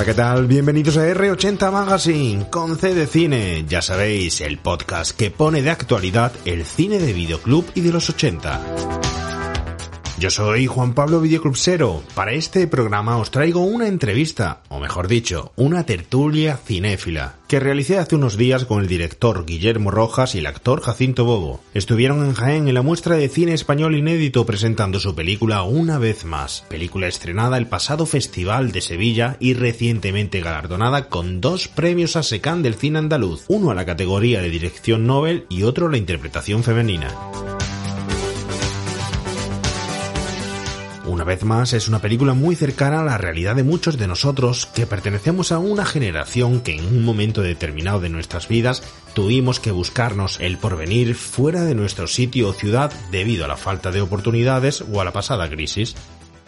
Hola, ¿qué tal? Bienvenidos a R80 Magazine con C de Cine. Ya sabéis, el podcast que pone de actualidad el cine de videoclub y de los 80. Yo soy Juan Pablo Videoclubsero. Para este programa os traigo una entrevista, o mejor dicho, una tertulia cinéfila, que realicé hace unos días con el director Guillermo Rojas y el actor Jacinto Bobo. Estuvieron en Jaén en la muestra de cine español inédito presentando su película Una vez más, película estrenada el pasado Festival de Sevilla y recientemente galardonada con dos premios a Secán del cine andaluz, uno a la categoría de dirección Nobel y otro a la interpretación femenina. Una vez más, es una película muy cercana a la realidad de muchos de nosotros que pertenecemos a una generación que en un momento determinado de nuestras vidas tuvimos que buscarnos el porvenir fuera de nuestro sitio o ciudad debido a la falta de oportunidades o a la pasada crisis.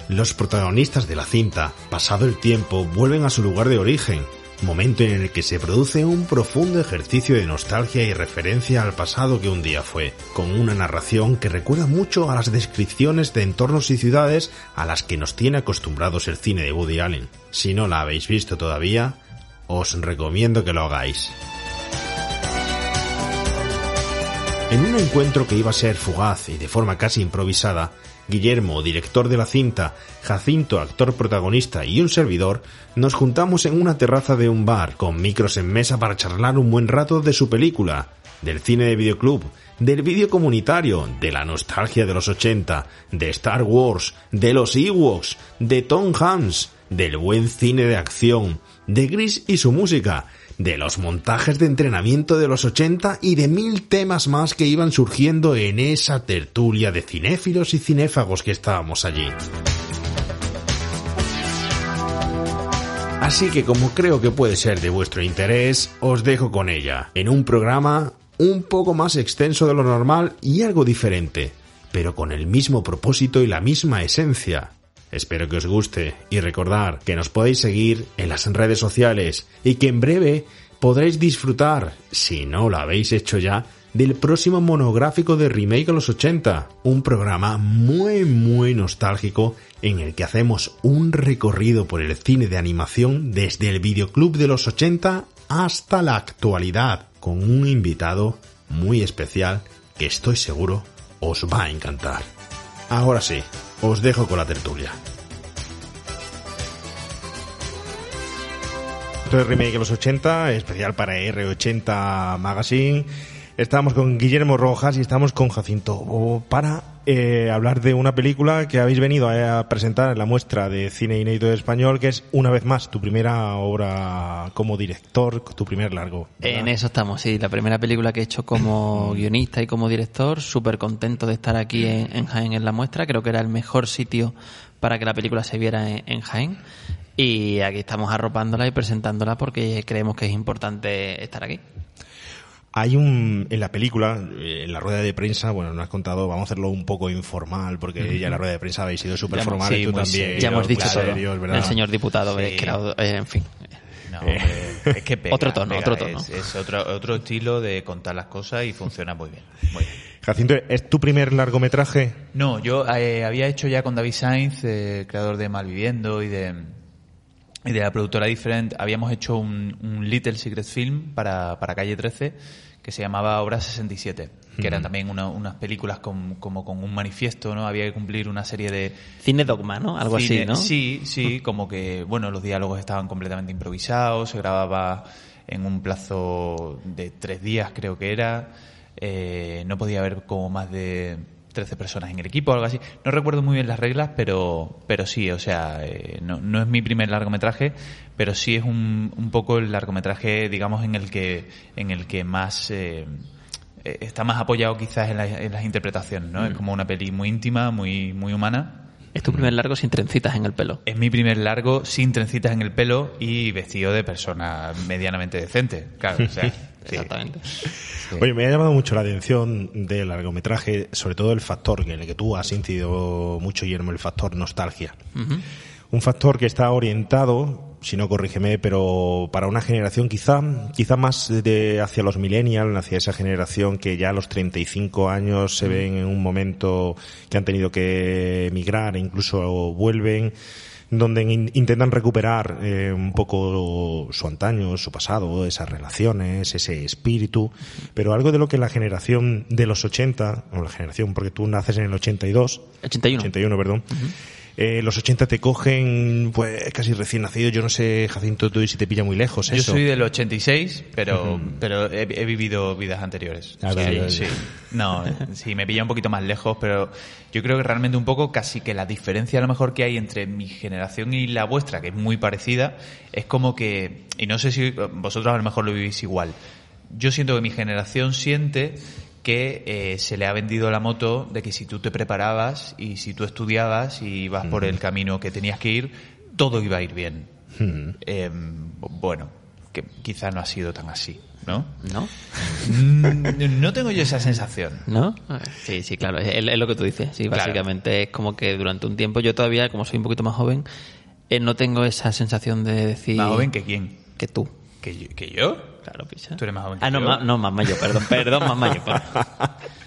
Los protagonistas de la cinta, pasado el tiempo, vuelven a su lugar de origen, momento en el que se produce un profundo ejercicio de nostalgia y referencia al pasado que un día fue, con una narración que recuerda mucho a las descripciones de entornos y ciudades a las que nos tiene acostumbrados el cine de Woody Allen. Si no la habéis visto todavía, os recomiendo que lo hagáis. En un encuentro que iba a ser fugaz y de forma casi improvisada, Guillermo, director de la cinta, Jacinto, actor protagonista y un servidor, nos juntamos en una terraza de un bar con micros en mesa para charlar un buen rato de su película, del cine de videoclub, del vídeo comunitario, de la nostalgia de los 80, de Star Wars, de los Ewoks, de Tom Hanks, del buen cine de acción, de Gris y su música, de los montajes de entrenamiento de los 80 y de mil temas más que iban surgiendo en esa tertulia de cinéfilos y cinéfagos que estábamos allí. Así que como creo que puede ser de vuestro interés, os dejo con ella, en un programa un poco más extenso de lo normal y algo diferente, pero con el mismo propósito y la misma esencia, Espero que os guste y recordar que nos podéis seguir en las redes sociales y que en breve podréis disfrutar, si no lo habéis hecho ya, del próximo monográfico de Remake a los 80, un programa muy muy nostálgico en el que hacemos un recorrido por el cine de animación desde el videoclub de los 80 hasta la actualidad, con un invitado muy especial que estoy seguro os va a encantar. Ahora sí, os dejo con la tertulia. Esto es Remake de los 80, especial para R80 Magazine. Estamos con Guillermo Rojas y estamos con Jacinto para eh, hablar de una película que habéis venido a presentar en la muestra de cine inédito de español, que es una vez más tu primera obra como director, tu primer largo. En eso estamos, sí, la primera película que he hecho como guionista y como director, súper contento de estar aquí en, Jaén en la muestra, creo que era el mejor sitio para que la película se viera en Jaén. Y aquí estamos arropándola y presentándola porque creemos que es importante estar aquí. Hay un, en la película, eh, en la rueda de prensa, bueno, nos has contado, vamos a hacerlo un poco informal, porque ya en la rueda de prensa habéis sido súper formal y tú también. Ya hemos dicho todo. El señor diputado, eh, en fin. Eh, es que otro tono, otro tono. Es, otro, otro estilo de contar las cosas y funciona muy bien. Muy bien. Jacinto, ¿es tu primer largometraje? No, yo había hecho ya con David Sainz, creador de Malviviendo y de y de la productora Different habíamos hecho un, Little Secret Film para, para Calle 13 que se llamaba Obra 67, que eran también unas películas con, como con un manifiesto, ¿no? Había que cumplir una serie de... Cine dogma, ¿no? Algo así, ¿no? Sí, sí, como que, bueno, los diálogos estaban completamente improvisados, se grababa en un plazo de tres días, creo que era, eh, no podía haber como más de 13 personas en el equipo o algo así. No recuerdo muy bien las reglas, pero, pero sí, o sea, eh, no, no, es mi primer largometraje, pero sí es un, un poco el largometraje, digamos, en el que, en el que más... Eh, eh está más apoyado quizás en, la, en las interpretaciones, ¿no? Es como una peli muy íntima, muy, muy humana. Es tu primer largo sin trencitas en el pelo. Es mi primer largo sin trencitas en el pelo y vestido de persona medianamente decente. Claro, o sea, sí. Exactamente. Oye, me ha llamado mucho la atención del largometraje, sobre todo el factor en el que tú has incidido mucho, Guillermo, el factor nostalgia. Un factor que está orientado, si no corrígeme, pero para una generación quizá, quizá más de hacia los millennials, hacia esa generación que ya a los 35 años se ven en un momento que han tenido que emigrar e incluso vuelven donde in- intentan recuperar eh, un poco su antaño, su pasado, esas relaciones, ese espíritu, pero algo de lo que la generación de los 80, o la generación, porque tú naces en el 82, 81. 81, perdón. Eh, los 80 te cogen, pues, casi recién nacido. Yo no sé, Jacinto, tú si te pilla muy lejos Yo soy del 86, pero, pero he, he vivido vidas anteriores. Ah, O sea, vale, vale. sí. No, eh, sí, me pilla un poquito más lejos, pero yo creo que realmente un poco casi que la diferencia a lo mejor que hay entre mi generación y la vuestra, que es muy parecida, es como que, y no sé si vosotros a lo mejor lo vivís igual, yo siento que mi generación siente que eh, se le ha vendido la moto de que si tú te preparabas y si tú estudiabas y ibas por el camino que tenías que ir, todo iba a ir bien. Eh, bueno, que quizá no ha sido tan así, ¿no? ¿No? Mm, no tengo yo esa sensación. ¿No? Sí, sí, claro. Es, es lo que tú dices. Sí, Claro. básicamente es como que durante un tiempo, yo todavía, como soy un poquito más joven, eh, no tengo esa sensación de decir. Más joven que quién. que tú. ¿Que yo? ¿Que yo? Claro, picha. Tú eres más joven que Ah, no, yo. más, no, más mayor, perdón, perdón, más mayor. perdón.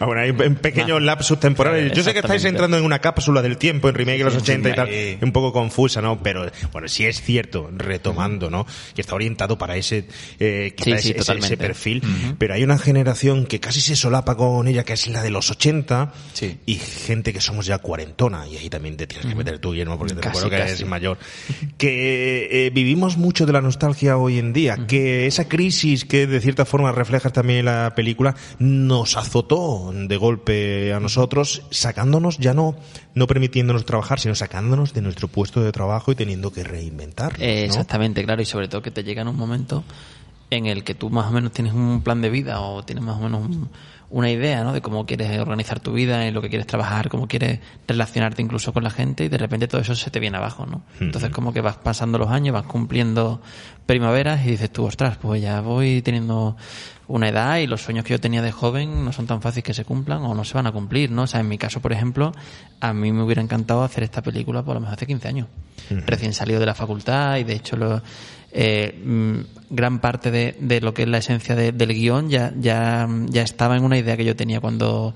Ah, bueno, hay en pequeños lapsus temporales. Yo sé que estáis entrando en una cápsula del tiempo, en remake de los Sí, 80 y tal, un poco confusa, ¿no? Pero, bueno, sí es cierto, retomando, ¿no? Que está orientado para ese, eh, Sí, sí, ese, ese- totalmente. ese perfil. Pero hay una generación que casi se solapa con ella, que es la de los 80, Sí. y gente que somos ya cuarentona, y ahí también te tienes que meter tú, Guillermo, porque te Casi, recuerdo que casi. eres mayor. Que eh, vivimos mucho de la nostalgia hoy en día, que esa crisis que de cierta forma reflejas también en la película, nos azotó de golpe a nosotros, sacándonos, ya no, no permitiéndonos trabajar, sino sacándonos de nuestro puesto de trabajo y teniendo que reinventar. Exactamente, claro, y sobre todo que te llega en un momento en el que tú más o menos tienes un plan de vida o tienes más o menos un- una idea ¿no? de cómo quieres organizar tu vida, en lo que quieres trabajar, cómo quieres relacionarte incluso con la gente y de repente todo eso se te viene abajo, ¿no? Entonces como que vas pasando los años, vas cumpliendo primaveras y dices tú, ostras, pues ya voy teniendo una edad y los sueños que yo tenía de joven no son tan fáciles que se cumplan o no se van a cumplir, ¿no? O sea, en mi caso, por ejemplo, a mí me hubiera encantado hacer esta película por lo menos hace 15 años. Recién salido de la facultad y de hecho lo, eh, mm, gran parte de, de lo que es la esencia de- del guion ya, ya, ya estaba en una idea que yo tenía cuando,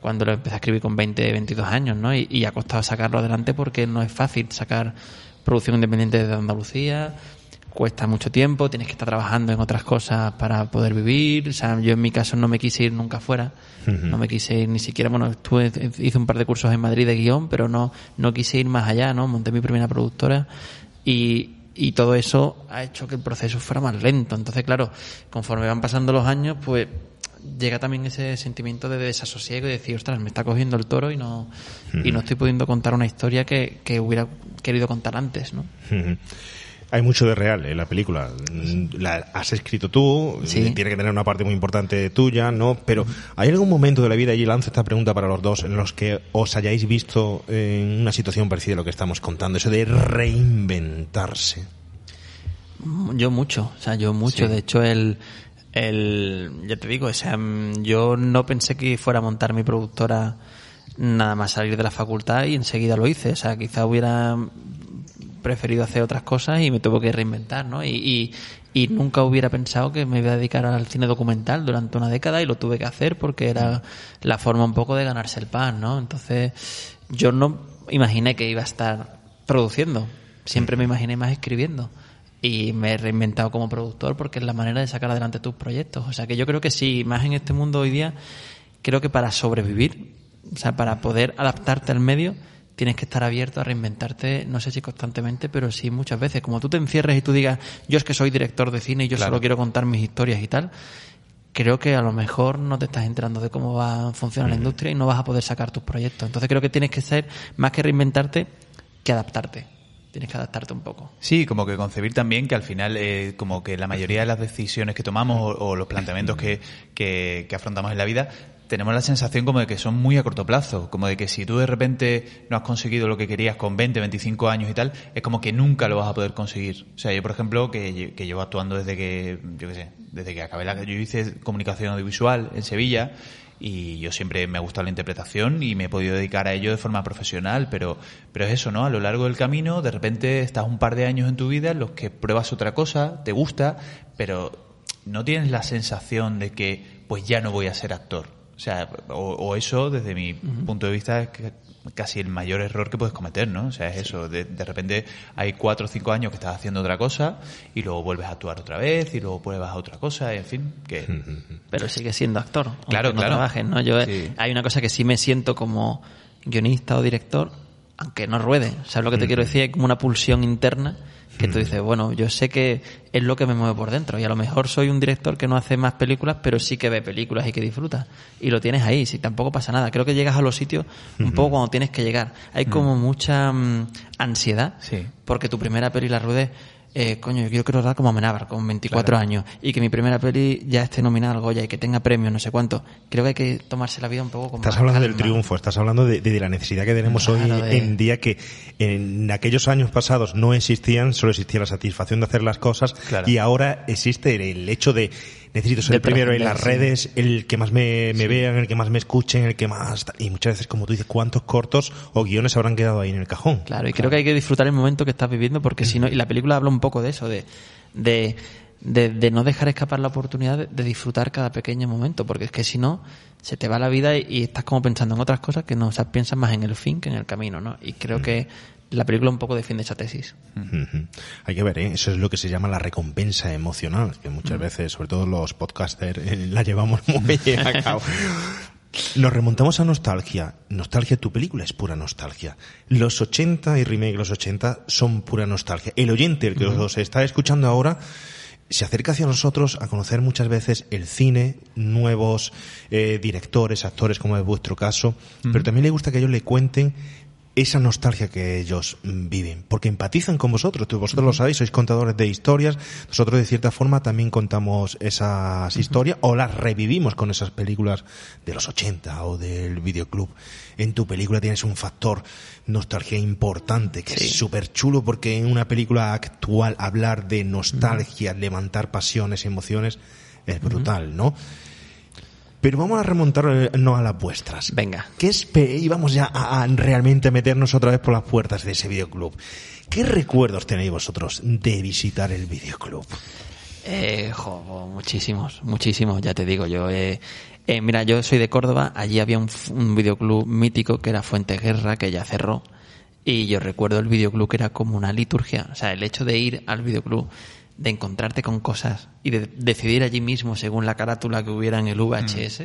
cuando lo empecé a escribir con 20, 22 años, ¿no? Y, y ha costado sacarlo adelante porque no es fácil sacar producción independiente desde Andalucía, cuesta mucho tiempo, tienes que estar trabajando en otras cosas para poder vivir, o sea, yo en mi caso no me quise ir nunca fuera, no me quise ir ni siquiera, bueno, estuve, hice un par de cursos en Madrid de guion, pero no, no quise ir más allá, ¿no? Monté mi primera productora y, y todo eso ha hecho que el proceso fuera más lento. Entonces, claro, conforme van pasando los años, pues llega también ese sentimiento de desasosiego y decir, ostras, me está cogiendo el toro y no, y no estoy pudiendo contar una historia que, que hubiera querido contar antes, ¿no? Hay mucho de real en la película. La has escrito tú, Sí. tiene que tener una parte muy importante tuya, ¿no? Pero ¿hay algún momento de la vida, y lanzo esta pregunta para los dos, en los que os hayáis visto en una situación parecida a lo que estamos contando, eso de reinventarse? Yo mucho, o sea, yo mucho. De hecho, el, el, ya te digo, o sea, yo no pensé que fuera a montar mi productora nada más salir de la facultad y enseguida lo hice. O sea, quizá hubiera preferido hacer otras cosas y me tuve que reinventar, ¿no? Y, y, y nunca hubiera pensado que me iba a dedicar al cine documental durante una década y lo tuve que hacer porque era la forma un poco de ganarse el pan, ¿no? Entonces, yo no imaginé que iba a estar produciendo. Siempre me imaginé más escribiendo. Y me he reinventado como productor porque es la manera de sacar adelante tus proyectos. O sea que yo creo que sí, más en este mundo hoy día, creo que para sobrevivir, o sea, para poder adaptarte al medio, tienes que estar abierto a reinventarte, no sé si constantemente, pero sí muchas veces. Como tú te encierres y tú digas, yo es que soy director de cine y yo Claro. solo quiero contar mis historias y tal, creo que a lo mejor no te estás enterando de cómo va a funcionar la industria y no vas a poder sacar tus proyectos. Entonces creo que tienes que ser, más que reinventarte, que adaptarte. Tienes que adaptarte un poco. Sí, como que concebir también que al final, eh, como que la mayoría de las decisiones que tomamos o, o los planteamientos que, que, que afrontamos en la vida tenemos la sensación como de que son muy a corto plazo, como de que si tú de repente no has conseguido lo que querías con 20, 25 años y tal, es como que nunca lo vas a poder conseguir. O sea, yo por ejemplo, que, llevo actuando desde que, yo qué sé, desde que acabé la... Yo hice comunicación audiovisual en Sevilla y yo siempre me ha gustado la interpretación y me he podido dedicar a ello de forma profesional, pero, pero es eso, ¿no? A lo largo del camino, de repente estás un par de años en tu vida en los que pruebas otra cosa, te gusta, pero no tienes la sensación de que pues ya no voy a ser actor. O sea, o, o eso, desde mi punto de vista, es que casi el mayor error que puedes cometer, ¿no? O sea, es eso. De, de repente hay cuatro o cinco años que estás haciendo otra cosa y luego vuelves a actuar otra vez y luego pruebas a otra cosa, en fin, que... Pero sigue siendo actor. aunque Claro, no claro. trabajes, ¿no? Yo, eh, Sí. Hay una cosa que sí me siento como guionista o director, aunque no ruede. ¿Sabes lo que te quiero decir? Hay como una pulsión interna que tú dices, bueno, yo sé que es lo que me mueve por dentro y a lo mejor soy un director que no hace más películas, pero sí que ve películas y que disfruta. Y lo tienes ahí, si tampoco pasa nada. Creo que llegas a los sitios un poco cuando tienes que llegar. Hay como mucha mm, ansiedad Sí. porque tu primera peli la ruedes eh, coño, yo quiero rodar como Amenábar, con 24 años, y que mi primera peli ya esté nominada al Goya y que tenga premios, no sé cuánto. Creo que hay que tomarse la vida un poco como. Estás hablando del triunfo, estás hablando de, de la necesidad que tenemos Claro, hoy de- en día que en aquellos años pasados no existían, solo existía la satisfacción de hacer las cosas Claro. y ahora existe el hecho de necesito ser el primero en las redes, el que más me, me vean, el que más me escuchen, el que más... Y muchas veces, como tú dices, ¿cuántos cortos o guiones habrán quedado ahí en el cajón? Claro, y creo que hay que disfrutar el momento que estás viviendo porque si no, y la película habla un poco de eso, de, de, de, de no dejar escapar la oportunidad de, de disfrutar cada pequeño momento, porque es que si no, se te va la vida y, y estás como pensando en otras cosas que no, o sea, piensas más en el fin que en el camino, ¿no? Y creo que la película un poco defiende esa tesis. Hay que ver, ¿eh? eso es lo que se llama la recompensa emocional, que muchas veces, sobre todo los podcasters, eh, la llevamos muy bien a cabo. Nos remontamos a nostalgia. Nostalgia, tu película es pura nostalgia. Los 80 y remake los 80 son pura nostalgia. El oyente, el que os está escuchando ahora, se acerca hacia nosotros a conocer muchas veces el cine, nuevos eh, directores, actores, como es vuestro caso, pero también le gusta que ellos le cuenten esa nostalgia que ellos mm, viven, porque empatizan con vosotros, vosotros lo sabéis, sois contadores de historias, nosotros de cierta forma también contamos esas historias o las revivimos con esas películas de los 80 o del videoclub. En tu película tienes un factor nostalgia importante, que es súper chulo porque en una película actual hablar de nostalgia, levantar pasiones emociones es brutal, ¿no? Pero vamos a remontarnos a las vuestras. Venga. ¿Qué y vamos ya a, a realmente meternos otra vez por las puertas de ese videoclub. ¿Qué recuerdos tenéis vosotros de visitar el videoclub? Eh, jo, muchísimos, muchísimos, ya te digo. Yo, eh, eh, mira, yo soy de Córdoba. Allí había un, un videoclub mítico que era Fuente Guerra, que ya cerró. Y yo recuerdo el videoclub que era como una liturgia. O sea, el hecho de ir al videoclub, de encontrarte con cosas y de decidir allí mismo según la carátula que hubiera en el VHS.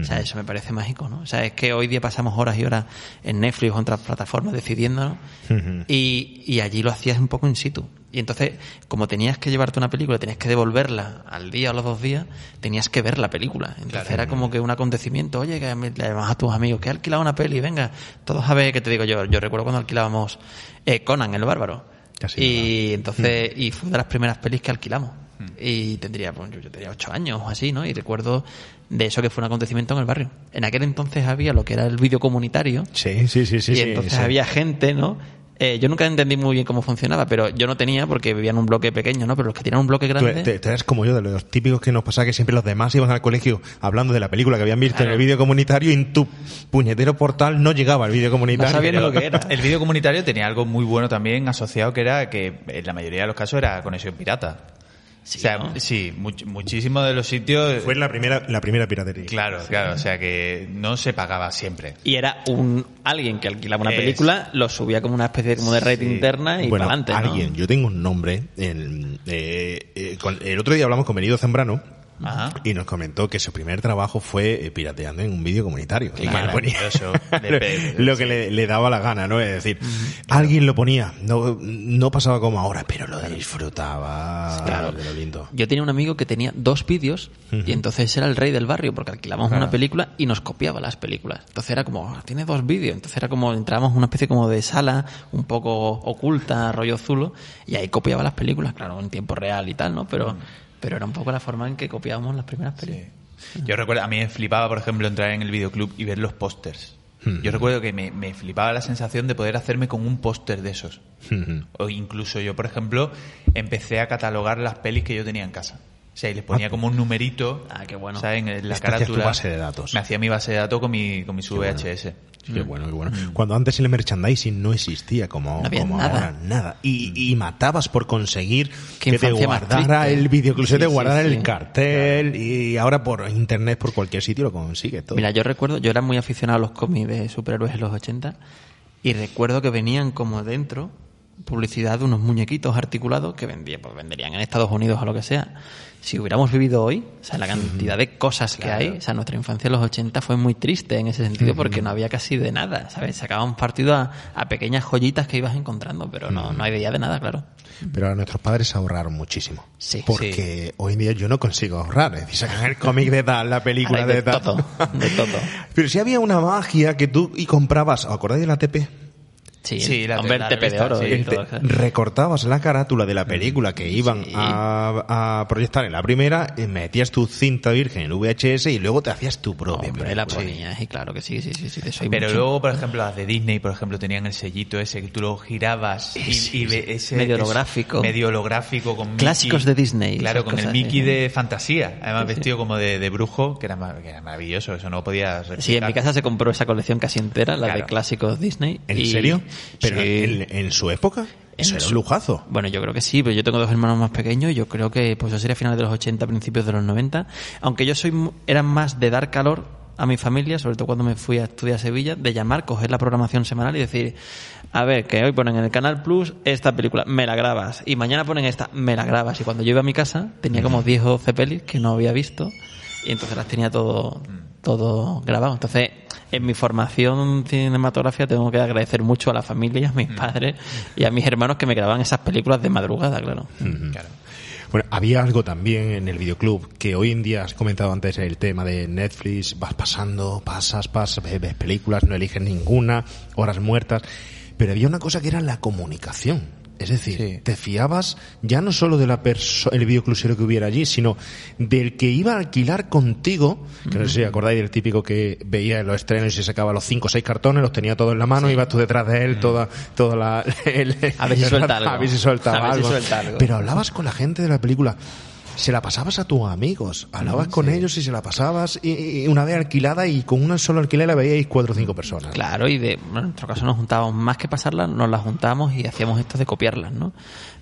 O sea, eso me parece mágico, ¿no? O sea, es que hoy día pasamos horas y horas en Netflix o en otras plataformas decidiendo, ¿no? y, y allí lo hacías un poco in situ. Y entonces, como tenías que llevarte una película, tenías que devolverla al día o a los dos días, tenías que ver la película. Entonces era como que un acontecimiento, oye, que le llamas a tus amigos, que he alquilado una peli, venga, todos a ver qué te digo yo. Yo recuerdo cuando alquilábamos eh, Conan, el bárbaro. Casi y entonces, y fue de las primeras pelis que alquilamos. Y tendría, pues, yo, tenía ocho años o así, ¿no? Y recuerdo de eso que fue un acontecimiento en el barrio. En aquel entonces había lo que era el vídeo comunitario. Sí, sí, sí, sí. y sí, entonces sí. había gente, ¿no? Eh, yo nunca entendí muy bien cómo funcionaba, pero yo no tenía porque vivía en un bloque pequeño, ¿no? Pero los que tenían un bloque Tú, grande... te- tú eres como yo, de los típicos que nos pasaba que siempre los demás iban al colegio hablando de la película que habían visto en el vídeo comunitario y en tu puñetero portal no llegaba el vídeo comunitario. No sabían ni lo que era. El vídeo comunitario tenía algo muy bueno también asociado que era que en la mayoría de los casos era conexión pirata. Sí, o sea, ¿no? sí, much- muchísimos de los sitios. Fue la primera, la primera piratería. Claro, claro, o sea que no se pagaba siempre. Y era un alguien que alquilaba una Es- película, lo subía como una especie de, como de Sí. interna y bueno, para adelante, alguien, yo tengo un nombre. el, eh, eh, con- el otro día hablamos con Benito Zambrano Ajá. y nos comentó que su primer trabajo fue eh, pirateando en un vídeo comunitario. Le ponía pe- lo que le, le daba la gana, ¿no? Es decir, alguien lo ponía, no, no pasaba como ahora, pero lo disfrutaba Claro. de lo lindo. Yo tenía un amigo que tenía dos vídeos y entonces era el rey del barrio porque alquilábamos una película y nos copiaba las películas. Entonces era como, "Ah, tiene dos vídeos. Entonces era como, entrábamos en una especie como de sala un poco oculta, rollo zulo, y ahí copiaba las películas, claro, en tiempo real y tal, ¿no? Pero, pero era un poco la forma en que copiábamos las primeras películas. Yo recuerdo, a mí me flipaba, por ejemplo, entrar en el videoclub y ver los pósters. Yo recuerdo que me, me flipaba la sensación de poder hacerme con un póster de esos. O incluso yo, por ejemplo, empecé a catalogar las pelis que yo tenía en casa. Sea, y les ponía como un numerito. Ah, qué bueno. ¿sabes? En la tu base de datos. Me hacía mi base de datos con mi, con mis VHS. Qué bueno, qué bueno. Cuando antes el merchandising no existía como, No había como nada. ahora, nada. Y, y matabas por conseguir Qué que te guardara el videoclub, Sí, te guardara sí. el cartel y ahora por internet, por cualquier sitio lo consigues todo. Mira, yo recuerdo, yo era muy aficionado a los cómics de superhéroes en los 80 y recuerdo que venían como dentro publicidad de unos muñequitos articulados que vendía, pues venderían en Estados Unidos o lo que sea. Si hubiéramos vivido hoy, o sea, la cantidad de cosas que hay, o sea, nuestra infancia en los 80 fue muy triste en ese sentido porque no había casi de nada, ¿sabes? Sacábamos partido a, a pequeñas joyitas que ibas encontrando, pero no, no hay de nada, claro. Pero ahora nuestros padres ahorraron muchísimo. Sí. Porque hoy en día yo no consigo ahorrar. Es decir, sacan el cómic de tal, la película de, de tal. todo, de todo. Pero si había una magia que tú y comprabas, ¿os acordáis de la TP? Sí, Sí, la- hombre, la revista, oro sí. todo, claro. recortabas la carátula de la película que iban Sí. a, a proyectar en la primera, y metías tu cinta virgen en VHS y luego te hacías tu propia Hombre, la película. ponías y claro que sí, sí, sí, sí, de eso hay Pero mucho. luego, por ejemplo, las de Disney, por ejemplo, tenían el sellito ese que tú lo girabas y, ese Medio holográfico. medio holográfico con Clásicos Mickey. de Disney, Claro, con el Mickey de fantasía, además vestido como de, de brujo, que era, mar- que era maravilloso, eso no podías Sí, en mi replicar. casa se compró esa colección casi entera, la de clásicos Disney. ¿En y- serio? Pero Sí. en, en su época, eso era su- un lujazo. Bueno, yo creo que sí, pero yo tengo dos hermanos más pequeños y yo creo que pues eso sería finales de los 80, principios de los 90. Aunque yo soy mu- era más de dar calor a mi familia, sobre todo cuando me fui a estudiar a Sevilla, de llamar, coger la programación semanal y decir, a ver, que hoy ponen en el Canal Plus esta película, me la grabas, y mañana ponen esta, me la grabas. Y cuando yo iba a mi casa, tenía como 10 o 12 pelis que no había visto y entonces las tenía todo, todo grabado. Entonces, en mi formación cinematográfica tengo que agradecer mucho a la familia, a mis padres y a mis hermanos que me grababan esas películas de madrugada, claro. Claro. Bueno, había algo también en el videoclub que hoy en día has comentado antes el tema de Netflix, vas pasando, pasas, pasas, ves, ves películas, no eliges ninguna, horas muertas, pero había una cosa que era la comunicación. Es decir, Sí. te fiabas ya no solo de la el videoclusero que hubiera allí, sino del que iba a alquilar contigo, que no sé si acordáis del típico que veía en los estrenos y se sacaba los cinco o seis cartones, los tenía todos en la mano, ibas tú detrás de él, toda, toda la... el- A ver si suelta algo. A ver si suelta algo. Pero hablabas con la gente de la película. Se la pasabas a tus amigos, hablabas con ellos y se la pasabas y, y una vez alquilada y con una sola alquiler la veíais cuatro o cinco personas. Claro, y de, bueno, en nuestro caso nos juntábamos más que pasarlas, nos las juntábamos y hacíamos esto de copiarlas, ¿no?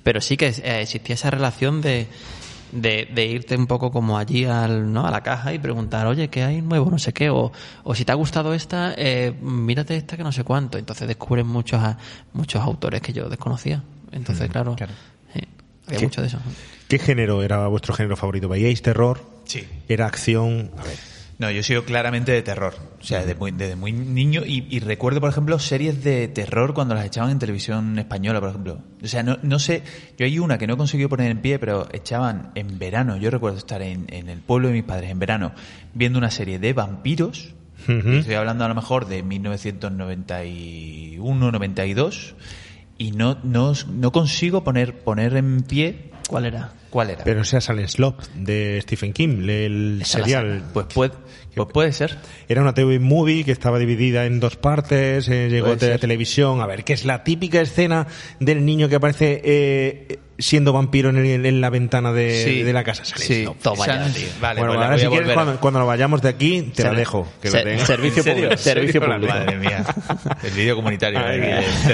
Pero sí que eh, existía esa relación de, de, de irte un poco como allí al, ¿no? a la caja y preguntar, oye, ¿qué hay nuevo? No sé qué, o, o si te ha gustado esta, eh, mírate esta que no sé cuánto. Entonces descubres muchos, muchos autores que yo desconocía. Entonces, claro, claro. había mucho de eso. ¿Qué género era vuestro género favorito? ¿Veíais terror? Sí. ¿Era acción? A ver. No, yo he sido claramente de terror. O sea, desde muy, desde muy niño. Y, y recuerdo, por ejemplo, series de terror cuando las echaban en televisión española, por ejemplo. O sea, no, no sé. Yo hay una que no he conseguido poner en pie, pero echaban en verano. Yo recuerdo estar en, en el pueblo de mis padres en verano viendo una serie de vampiros. Estoy hablando a lo mejor de 1991, 92. Y no, no, no consigo poner, poner en pie. ¿Cuál era? ¿Cuál era? Pero sea Silent Slop de Stephen King, el Esa la serial. pues, puede, pues puede ser. Era una TV movie que estaba dividida en dos partes, eh, llegó a ser. televisión. A ver, que es la típica escena del niño que aparece eh, siendo vampiro en, el- en la ventana de, Sí. de la casa. Silent Sí. Slop. Toma ya, tío. Vale, bueno, pues la ahora si quieres, cuando, cuando lo vayamos de aquí, te la Ser- dejo. Que ser- lo tengas. servicio público. Servicio Madre público. mía. El vídeo comunitario. Ay,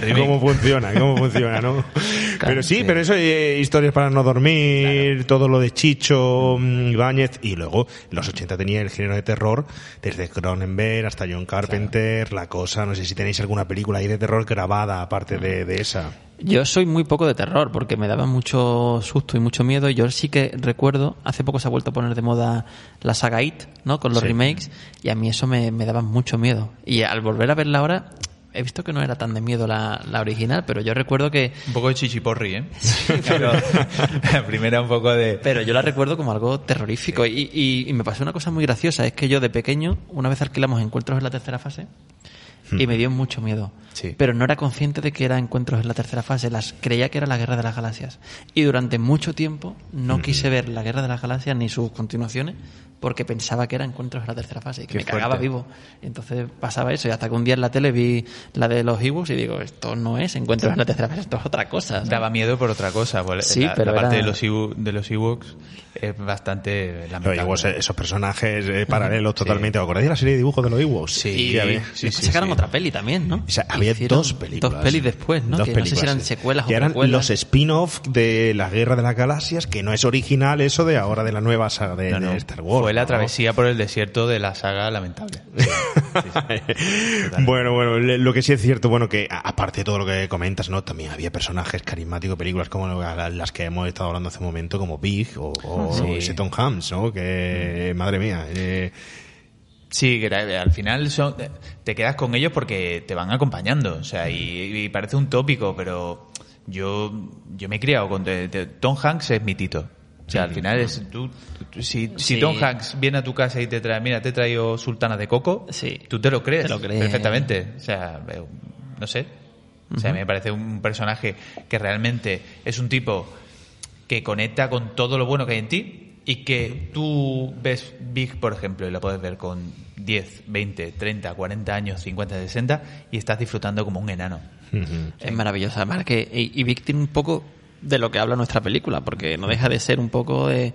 remake. ¿Cómo funciona? ¿Cómo funciona, no? Pero sí, pero eso, eh, historias para no dormir, todo lo de Chicho, mm, Ibáñez, y luego, en los 80 tenía el género de terror, desde Cronenberg hasta John Carpenter, La Cosa, no sé si tenéis alguna película ahí de terror grabada aparte de, de esa. Yo soy muy poco de terror porque me daba mucho susto y mucho miedo. Yo sí que recuerdo, hace poco se ha vuelto a poner de moda la saga It, ¿no? Con los Sí. remakes. Y a mí eso me, me daba mucho miedo. Y al volver a verla ahora, he visto que no era tan de miedo la, la original, pero yo recuerdo que. Un poco de chichiporri, ¿eh? Pero la primera un poco de... Pero yo la recuerdo como algo terrorífico. Y, y- y me pasó una cosa muy graciosa: es que yo de pequeño, una vez alquilamos encuentros en la tercera fase. Y me dio mucho miedo. Sí. Pero no era consciente de que era encuentros en la tercera fase. Las creía que era la Guerra de las Galaxias. Y durante mucho tiempo no quise ver la Guerra de las Galaxias ni sus continuaciones porque pensaba que era encuentros en la tercera fase y que Qué me cagaba fuerte. vivo. Entonces pasaba eso. Y hasta que un día en la tele vi la de los Ewoks y digo, esto no es encuentros en la tercera fase, esto es otra cosa. ¿sabes? Daba miedo por otra cosa. pues, Sí, la, pero la parte era- de los Ewo- de los Ewoks es bastante Los lamentable. Ewoks, esos personajes eh, paralelos totalmente. ¿Os acordáis de la serie de dibujos de los Ewoks? Sí, Y había- sí, sí, sacaron sí. otra peli también, ¿no? O sea, había Hicieron dos películas. Dos pelis después, ¿no? Dos que no sé si eran sí. secuelas que o eran precuelas. los spin-off de la Guerra de las Galaxias, que no es original eso de ahora de la nueva saga de, No, no. de Star Wars. Fue la travesía por el desierto de la saga lamentable. Bueno, bueno, lo que sí es cierto, bueno, que aparte de todo lo que comentas, ¿no? También había personajes carismáticos, películas como la- las que hemos estado hablando hace un momento, como Big o, o Sí. ese Tom Hanks, ¿no? Que, madre mía, eh, Sí, que era- al final son, te quedas con ellos porque te van acompañando. O sea, y, y parece un tópico, pero yo, yo me he criado con... Tom Hanks es mi tito. O sea, al final es tú, tú- si, si Sí. Tom Hanks viene a tu casa y te trae, mira, te he traído Sultana de Coco, Sí. tú te lo crees, Te lo crees. perfectamente. O sea, eh, no sé. O sea, me parece un personaje que realmente es un tipo que conecta con todo lo bueno que hay en ti y que tú ves Big, por ejemplo, y lo puedes ver con 10, 20, 30, 40 años, 50, 60 y estás disfrutando como un enano. Es maravillosa. Además que, y, y Vic tiene un poco de lo que habla nuestra película, porque no deja de ser un poco de,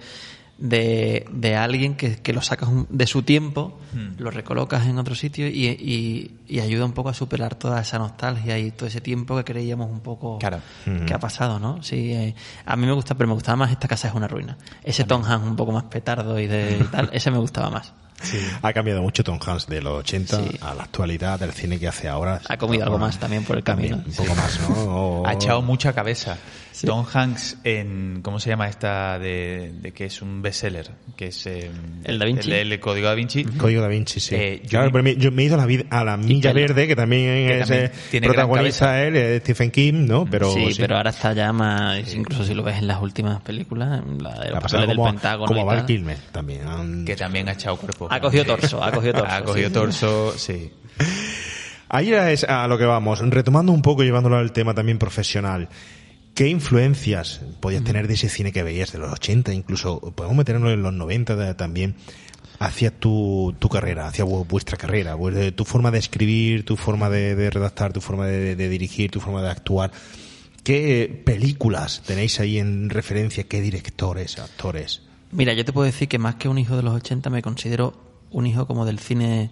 de, de alguien que, que lo sacas de su tiempo, Hmm. lo recolocas en otro sitio y, y, y ayuda un poco a superar toda esa nostalgia y todo ese tiempo que creíamos un poco Claro. que ha pasado, ¿no? Sí, eh, a mí me gusta, pero me gustaba más Esta casa es una ruina. Ese Tom Hanks un poco más petardo y de y tal, ese me gustaba más. ha cambiado mucho Tom Hanks de los 80 Sí. a la actualidad del cine que hace ahora. Ha comido algo más también por el También, camino. un poco más, ¿no? O- Ha echado mucha cabeza. Tom Hanks en, ¿cómo se llama esta de, de que es un bestseller? Que es eh, ¿El Da Vinci? El, el Código Da Vinci. Código Da Vinci, sí. Eh, yo claro, me- pero me- yo me he ido a la, vid- a la Milla Verde, que también que es también eh, tiene gran protagonista él, eh, Stephen King, ¿no? Pero sí, pero ahora está ya más, incluso si lo ves en las últimas películas, la de la los pasada papeles del como, Pentágono como Val. Kilmer también. han- Que también ha echado cuerpo. Ha cogido torso, ha cogido torso, Ha cogido torso, sí. Ahí es a lo que vamos, retomando un poco, llevándolo al tema también profesional. ¿Qué influencias podías tener de ese cine que veías de los 80, incluso podemos meternos en los 90 de- también, hacia tu, tu carrera, hacia vu- vuestra carrera, de tu forma de escribir, tu forma de, de redactar, tu forma de, de dirigir, tu forma de actuar? ¿Qué películas tenéis ahí en referencia? ¿Qué directores, actores? Mira, yo te puedo decir que más que un hijo de los 80 me considero un hijo como del cine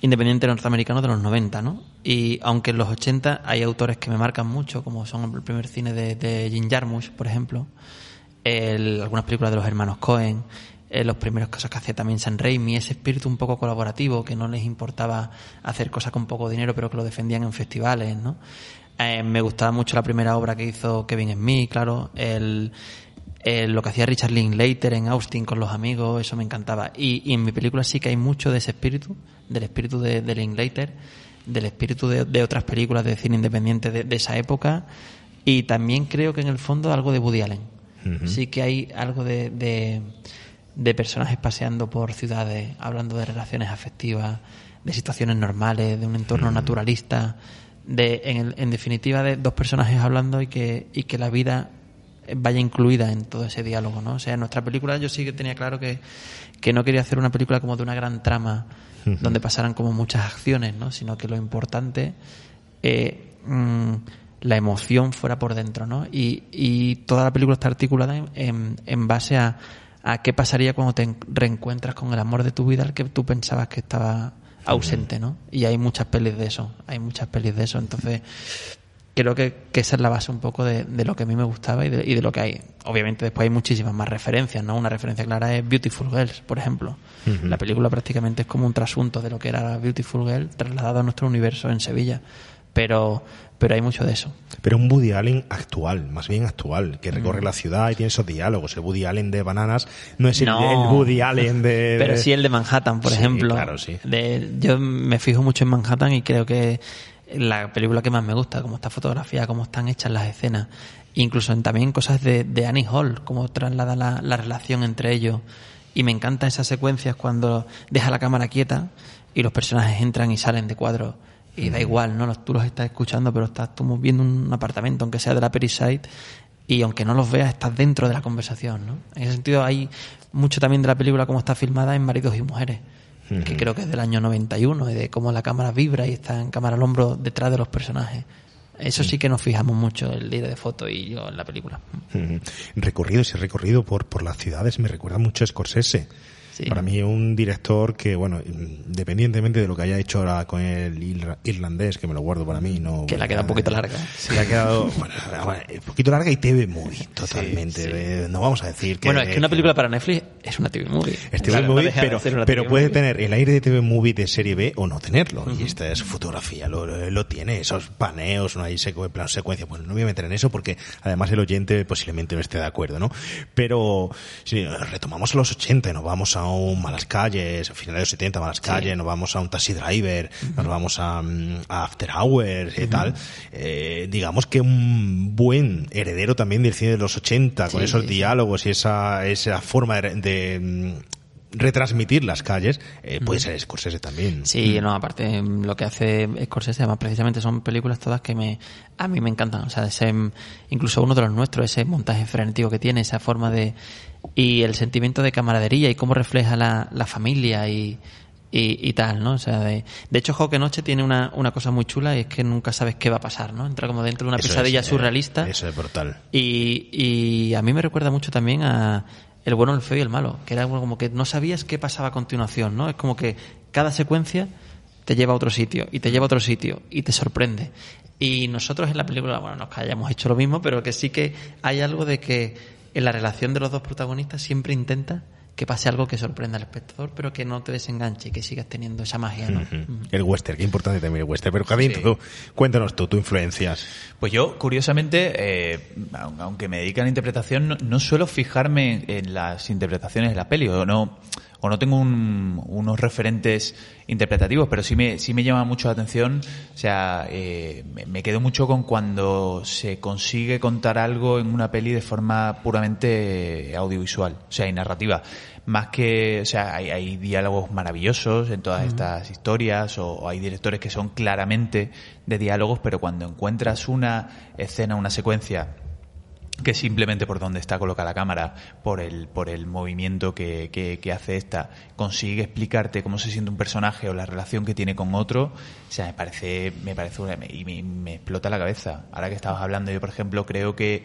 independiente norteamericano de los 90, ¿no? Y aunque en los 80 hay autores que me marcan mucho, como son el primer cine de, de Jim Jarmusch, por ejemplo, algunas películas de los hermanos Cohen, eh, los primeros casos que hacía también San Raimi, ese espíritu un poco colaborativo, que no les importaba hacer cosas con poco dinero, pero que lo defendían en festivales, ¿no? Eh, me gustaba mucho la primera obra que hizo Kevin Smith, claro, el, el- lo que hacía Richard Linklater en Austin con los amigos, eso me encantaba. Y, y en mi película sí que hay mucho de ese espíritu, del espíritu de, de Linklater, del espíritu de, de otras películas de cine independiente de, de esa época, y también creo que en el fondo algo de Woody Allen. Sí que hay algo de, de, de personajes paseando por ciudades, hablando de relaciones afectivas, de situaciones normales, de un entorno naturalista, de, en, el- en definitiva, de dos personajes hablando y que, y que la vida vaya incluida en todo ese diálogo, ¿no? O sea, en nuestra película yo sí que tenía claro que, que no quería hacer una película como de una gran trama donde pasaran como muchas acciones, ¿no? Sino que lo importante eh, mm, la emoción fuera por dentro, ¿no? Y, y toda la película está articulada en, en- en base a, a qué pasaría cuando te en- reencuentras con el amor de tu vida, el que tú pensabas que estaba ausente, ¿no? Y hay muchas pelis de eso, hay muchas pelis de eso, entonces creo que, que esa es la base un poco de, de lo que a mí me gustaba y de, y de lo que hay. Obviamente después hay muchísimas más referencias, ¿no? Una referencia clara es Beautiful Girls, por ejemplo. La película prácticamente es como un trasunto de lo que era Beautiful Girl trasladado a nuestro universo en Sevilla. Pero, pero hay mucho de eso. Pero un Woody Allen actual, más bien actual, que recorre Mm. la ciudad y tiene esos diálogos. El Woody Allen de Bananas no es el, No. el Woody Allen de... Pero sí el de Manhattan, por Sí, ejemplo. claro, sí. De- yo me fijo mucho en Manhattan y creo que la película que más me gusta, cómo está fotografiada, cómo están hechas las escenas. Incluso en también cosas de, de Annie Hall, cómo traslada la, la relación entre ellos. Y me encantan esas secuencias cuando deja la cámara quieta y los personajes entran y salen de cuadro. Y da igual, ¿no? Tú los estás escuchando, pero estás tú viendo un apartamento, aunque sea de la Periside, y aunque no los veas, estás dentro de la conversación, ¿no? En ese sentido hay mucho también de la película como está filmada en Maridos y Mujeres, que creo que es del año 91, y de cómo la cámara vibra y está en cámara al hombro detrás de los personajes. Eso sí que nos fijamos mucho, el líder de foto y yo en la película. Recorrido, ese recorrido por, por las ciudades me recuerda mucho a Scorsese. Sí. Para mí un director que, bueno, independientemente de lo que haya hecho ahora con el ir- irlandés, que me lo guardo para mí, no... Que la queda un poquito larga. Se le ha quedado, bueno, bueno, un poquito larga y TV movie, totalmente. sí. Eh, No vamos a decir que... Bueno, es que una película para Netflix es una TV movie. Es TV Claro, no movie, de pero, pero TV puede movie. tener el aire de TV movie de serie B o no tenerlo. Y esta es fotografía, lo, lo tiene, esos paneos, no hay secu plan secuencia. Bueno, no me voy a meter en eso porque además el oyente posiblemente no esté de acuerdo, ¿no? Pero si retomamos a los 80 y nos vamos a un Malas Calles, a finales de los 70 Malas Calles, nos vamos a un Taxi Driver, nos vamos a, mm, a After Hours y tal. Eh, digamos que un buen heredero también del cine de los 80 con esos sí. diálogos y esa, esa forma de, de, mm, retransmitir las calles, eh, puede ser Scorsese también. Sí, no, aparte mm, lo que hace Scorsese, además precisamente son películas todas que me a mí me encantan, o sea, ese mm, incluso uno de los nuestros, ese montaje frenético que tiene, esa forma de y el sentimiento de camaradería y cómo refleja la, la familia y, y, y tal, ¿no? O sea, de, de hecho, Joque Noche tiene una, una cosa muy chula y es que nunca sabes qué va a pasar, ¿no? Entra como dentro de una Eso pesadilla es, eh, surrealista. Eso es brutal. Y, y a mí me recuerda mucho también a El bueno, el feo y el malo, que era algo como que no sabías qué pasaba a continuación, ¿no? Es como que cada secuencia te lleva a otro sitio y te lleva a otro sitio y te sorprende. Y nosotros en la película, bueno, no es hayamos hecho lo mismo, pero que sí que hay algo de que en la relación de los dos protagonistas siempre intenta que pase algo que sorprenda al espectador, pero que no te desenganche y que sigas teniendo esa magia, ¿no? El western, qué importante también el western. Pero Javín, Sí. tú, cuéntanos tú, tu influencias. Pues yo, curiosamente, eh, aun- aunque me dedique a la interpretación, no, no suelo fijarme en las interpretaciones de la peli, o no, o no tengo un- unos referentes interpretativos, pero sí me, sí me llama mucho la atención, o sea, eh, me, me quedo mucho con cuando se consigue contar algo en una peli de forma puramente audiovisual, o sea, y narrativa. Más que, o sea, hay, hay diálogos maravillosos en todas estas historias, o, o hay directores que son claramente de diálogos, pero cuando encuentras una escena, una secuencia que simplemente por donde está colocada la cámara, por el, por el movimiento que, que, que hace esta, consigue explicarte cómo se siente un personaje o la relación que tiene con otro, o sea, me parece, me parece una, y me, me explota la cabeza. Ahora que estabas hablando, yo por ejemplo creo que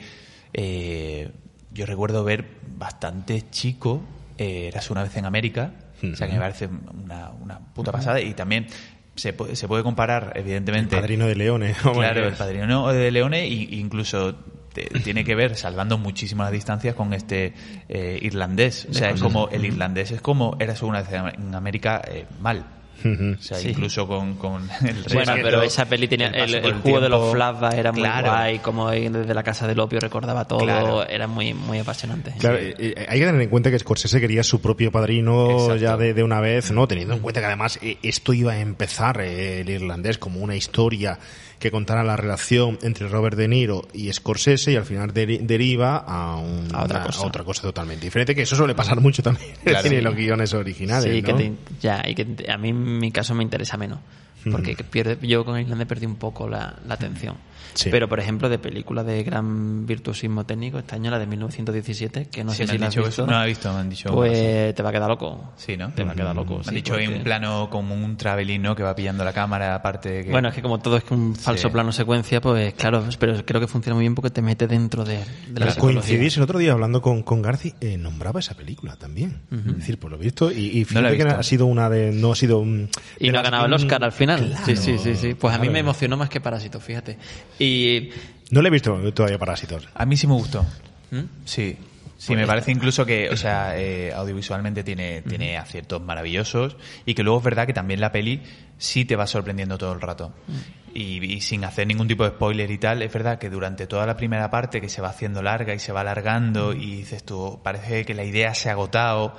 eh, yo recuerdo ver bastante chico, eh, Eras una vez en América, o sea que me parece una, una puta pasada y también se puede, se puede comparar, evidentemente. El padrino de Leones. Claro, el padrino de Leone y incluso te- tiene que ver, salvando muchísimo las distancias, con este eh, irlandés. O sea, es como el irlandés es como era una vez en América eh, mal. O sea, Sí. incluso con, con el Bueno, respeto, pero esa peli tenía el el, juego de los flashbacks era muy Claro. guay, como desde la casa del opio recordaba todo, Claro. era muy muy apasionante. Claro, hay que tener en cuenta que Scorsese quería su propio padrino Exacto. ya de, de una vez, ¿no? Teniendo en cuenta que además eh, esto iba a empezar eh, el irlandés como una historia que contara la relación entre Robert De Niro y Scorsese y al final deri- deriva a, un- A otra cosa. a otra cosa totalmente diferente, que eso suele pasar mucho también en Claro. y los guiones originales, Sí, ¿no? que te- ya, y que te- a mí en mi caso me interesa menos. Porque que pierde, yo con Irlanda perdí un poco la, la atención. Sí. Pero, por ejemplo, de película de gran virtuosismo técnico, este año la de 1917, que no Sí, sé si la has dicho visto. eso, no la he visto, me han dicho Pues te va a quedar loco. Sí, ¿no? Te va a quedar loco. Me sí, han dicho hay porque- un plano como un traveling, ¿no? Que va pillando la cámara, aparte que... Bueno, es que como todo es que un falso plano secuencia, pues claro, pero creo que funciona muy bien porque te mete dentro de, de la Pero psicología. coincidís el otro día hablando con, con Garci, eh, nombraba esa película también. Es decir, por lo visto, y, y No la que ha sido una de, no ha sido un... Y no ha ganado el Oscar al final. Claro, sí, sí, sí, sí. Pues a mí claro. me emocionó más que Parásito, fíjate. Y No le he visto todavía Parásitos. A mí sí me gustó. ¿Mm? Sí. Sí, me parece incluso que, o sea, eh, audiovisualmente tiene, tiene aciertos maravillosos y que luego es verdad que también la peli sí te va sorprendiendo todo el rato. Y, y sin hacer ningún tipo de spoiler y tal, es verdad que durante toda la primera parte que se va haciendo larga y se va alargando y dices tú, parece que la idea se ha agotado,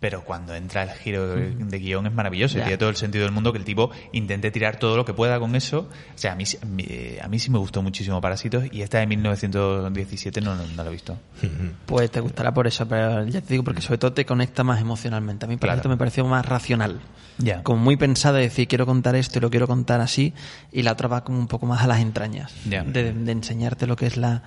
pero cuando entra el giro de, de guion es maravilloso y tiene todo el sentido del mundo que el tipo intente tirar todo lo que pueda con eso. O sea, a mí, sí- a mí, sí me gustó muchísimo Parásitos y esta de 1917 no, no, no la he visto. Pues te gustará por eso, pero ya te digo, porque sobre todo te conecta más emocionalmente. A mí, Claro. esto me pareció más racional. Ya. Como muy pensada, de decir, quiero contar esto y lo quiero contar así, y la otra va como un poco más a las entrañas. De enseñarte lo que es la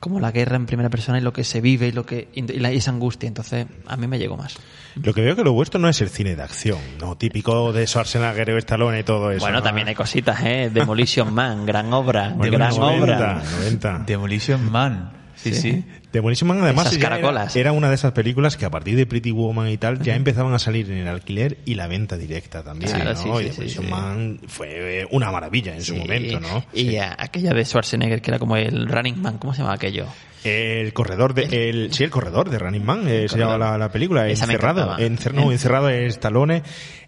como la guerra en primera persona y lo que se vive y lo que y la, y esa angustia. Entonces, a mí me llegó más. Lo que veo que lo vuestro no es el cine de acción, no típico de Schwarzenegger o Stallone y todo eso. bueno, ¿no? también hay cositas, ¿eh? Demolition Man, gran obra, Bueno, gran 90, obra. 90. Demolition Man. Sí, sí. Demolition Man además ya era, una de esas películas que a partir de Pretty Woman y tal ya empezaban a salir en el alquiler y la venta directa también. Claro, ¿no? sí, y sí, Demolition sí, sí. Man fue una maravilla en su momento, ¿no? Y aquella de Schwarzenegger, que era como el Running Man, ¿cómo se llama aquello? El corredor de el sí el corredor de Running Man eh, se llama la, la película Esa encerrado encantaba. encer- no, encerrado en Stallone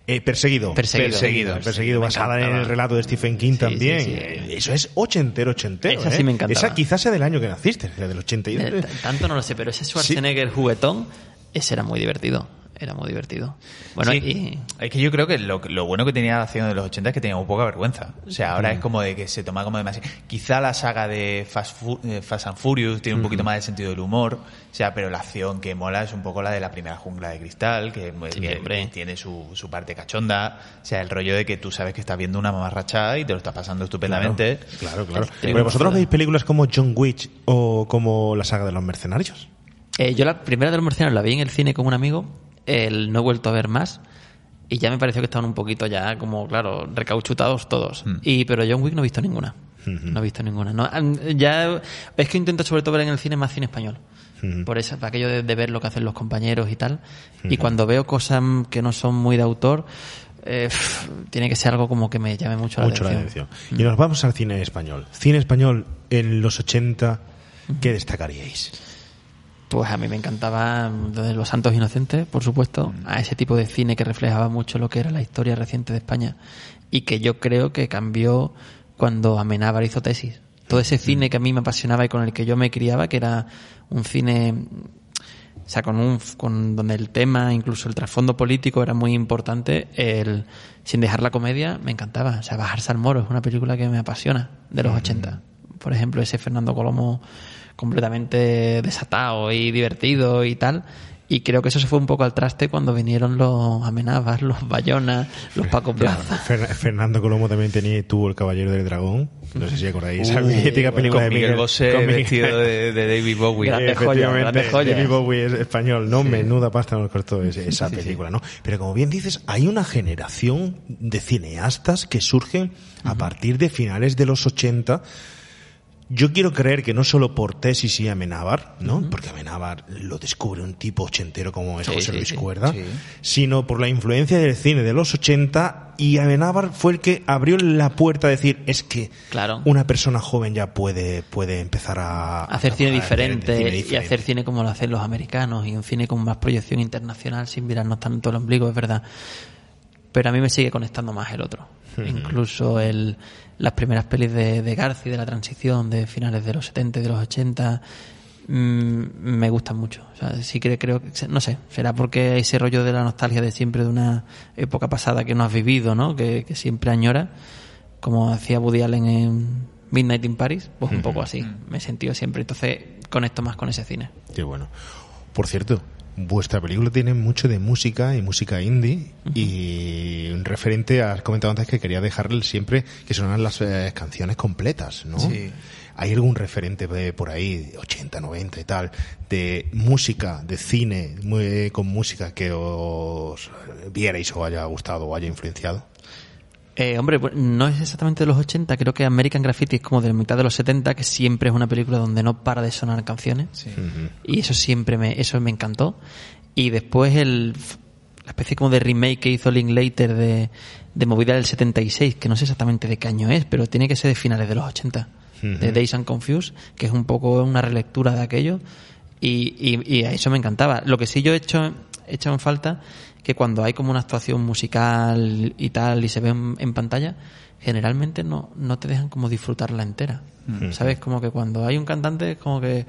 eh, perseguido Perseguido. perseguido, basada en el relato de Stephen King Sí, también sí, sí. Eh, eso es ochentero ochentero Esa ¿eh? sí me encantaba. esa quizás sea del año que naciste del 82 Eh, Tanto no lo sé, pero ese Schwarzenegger juguetón, ese era muy divertido. Era muy divertido. Bueno, Sí. y Es que yo creo que lo, lo bueno que tenía la acción de los 80 es que tenía muy poca vergüenza. O sea, ahora es como de que se toma como demasiado. Quizá la saga de Fast, Fu- eh, Fast and Furious tiene un poquito más de sentido del humor. O sea, pero la acción que mola es un poco la de la primera jungla de cristal, que, que- hombre. que tiene su, su parte cachonda. O sea, el rollo de que tú sabes que estás viendo una mamarrachada y te lo estás pasando estupendamente. Claro, claro. Pero vosotros veis películas como John Wick o como la saga de los mercenarios. eh, yo la primera de los mercenarios la vi en el cine con un amigo, el no he vuelto a ver más. Y ya me pareció que estaban un poquito ya, como, claro, recauchutados todos. Y, pero John Wick no he visto ninguna. No he visto ninguna. No, am- ya, es que intento sobre todo ver en el cine más cine español. Por eso, para aquello de, de ver lo que hacen los compañeros y tal. Y cuando veo cosas que no son muy de autor, eh, pff, tiene que ser algo como que me llame mucho la Mucho la atención. atención. Y nos vamos al cine español. Cine español en los 80, ¿qué destacaríais? Pues a mí me encantaba mm, desde Los Santos Inocentes, por supuesto, a ese tipo de cine que reflejaba mucho lo que era la historia reciente de España y que yo creo que cambió cuando Amenábar hizo tesis. Todo ese cine que a mí me apasionaba y con el que yo me criaba, que era un cine, o sea, con un, con donde el tema, incluso el trasfondo político era muy importante, el, sin dejar la comedia, me encantaba. O sea, Bajarse al Moro es una película que me apasiona de los 80. Por ejemplo, ese Fernando Colomo completamente desatado y divertido y tal. Y creo que eso se fue un poco al traste cuando vinieron los Amenábar, los Bayona, los Paco Plaza. Fer- Fernando Colomo también tenía, tuvo El Caballero del Dragón. No sé si acordáis. esa mítica película con de Miguel Bosé con Miguel- vestido de, de David Bowie. Grande joya, Efectivamente, grande joya. David Bowie es español, ¿no? Menuda pasta nos costó ese- esa película, ¿no? Pero como bien dices, hay una generación de cineastas que surgen a partir de finales de los 80. Yo quiero creer que no solo por Tesis y Amenábar, ¿no? Porque Amenábar lo descubre un tipo ochentero como es Sí, José sí, Luis. Cuerda, Sí. sino por la influencia del cine de los 80 y Amenábar fue el que abrió la puerta a decir, es que Claro. una persona joven ya puede, puede empezar a hacer cine diferente cine y hacer cine como lo hacen los americanos y un cine con más proyección internacional sin mirarnos tanto el ombligo, es verdad. Pero a mí me sigue conectando más el otro. Incluso el, las primeras pelis de, de Garci, de la transición, de finales de los 70 y de los 80, mm, me gustan mucho. O sea, sí que creo que, no sé, será porque ese rollo de la nostalgia de siempre de una época pasada que no has vivido, ¿no? Que, que siempre añora, como hacía Woody Allen en Midnight in Paris, pues un poco así. Me he sentido siempre. Entonces conecto más con ese cine. Qué bueno. Por cierto, vuestra película tiene mucho de música y música indie y un referente, has comentado antes que quería dejarle siempre que sonaran las eh, canciones completas, ¿no? Sí. ¿Hay algún referente de por ahí, 80, 90 y tal, de música, de cine, muy- con música que os vierais o haya gustado o haya influenciado? Eh, hombre, pues, no es exactamente de los 80, creo que American Graffiti es como de la mitad de los 70, que siempre es una película donde no para de sonar canciones. Y eso siempre me, eso me encantó. Y después el, la especie como de remake que hizo Linklater de, de Movida del 76, que no sé exactamente de qué año es, pero tiene que ser de finales de los 80, de Days and Confused, que es un poco una relectura de aquello, Y, y, y a eso me encantaba. Lo que sí yo he hecho, he echado en falta que cuando hay como una actuación musical y tal y se ve en, en pantalla, generalmente no, no te dejan como disfrutarla entera. ¿Sabes? Como que cuando hay un cantante es como que...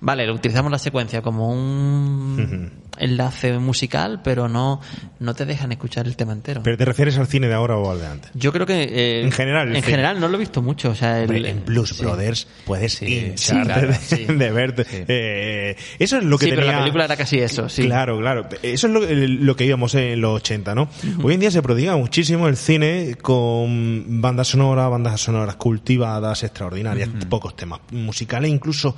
Vale, utilizamos la secuencia como un enlace musical, pero no, no te dejan escuchar el tema entero. ¿Pero te refieres al cine de ahora o al de antes? Yo creo que... eh, En general, En general no lo he visto mucho. O sea, el- en Blues sí. Brothers puedes Sí, hincharte claro, de, de verte. Eh, eso es lo que Sí, pero tenía... la película era casi eso, sí. Claro, claro. Eso es lo, lo que íbamos en los 80, ¿no? Hoy en día se prodiga muchísimo el cine con bandas sonoras, bandas sonoras cultivadas, extraordinarias, pocos temas musicales, incluso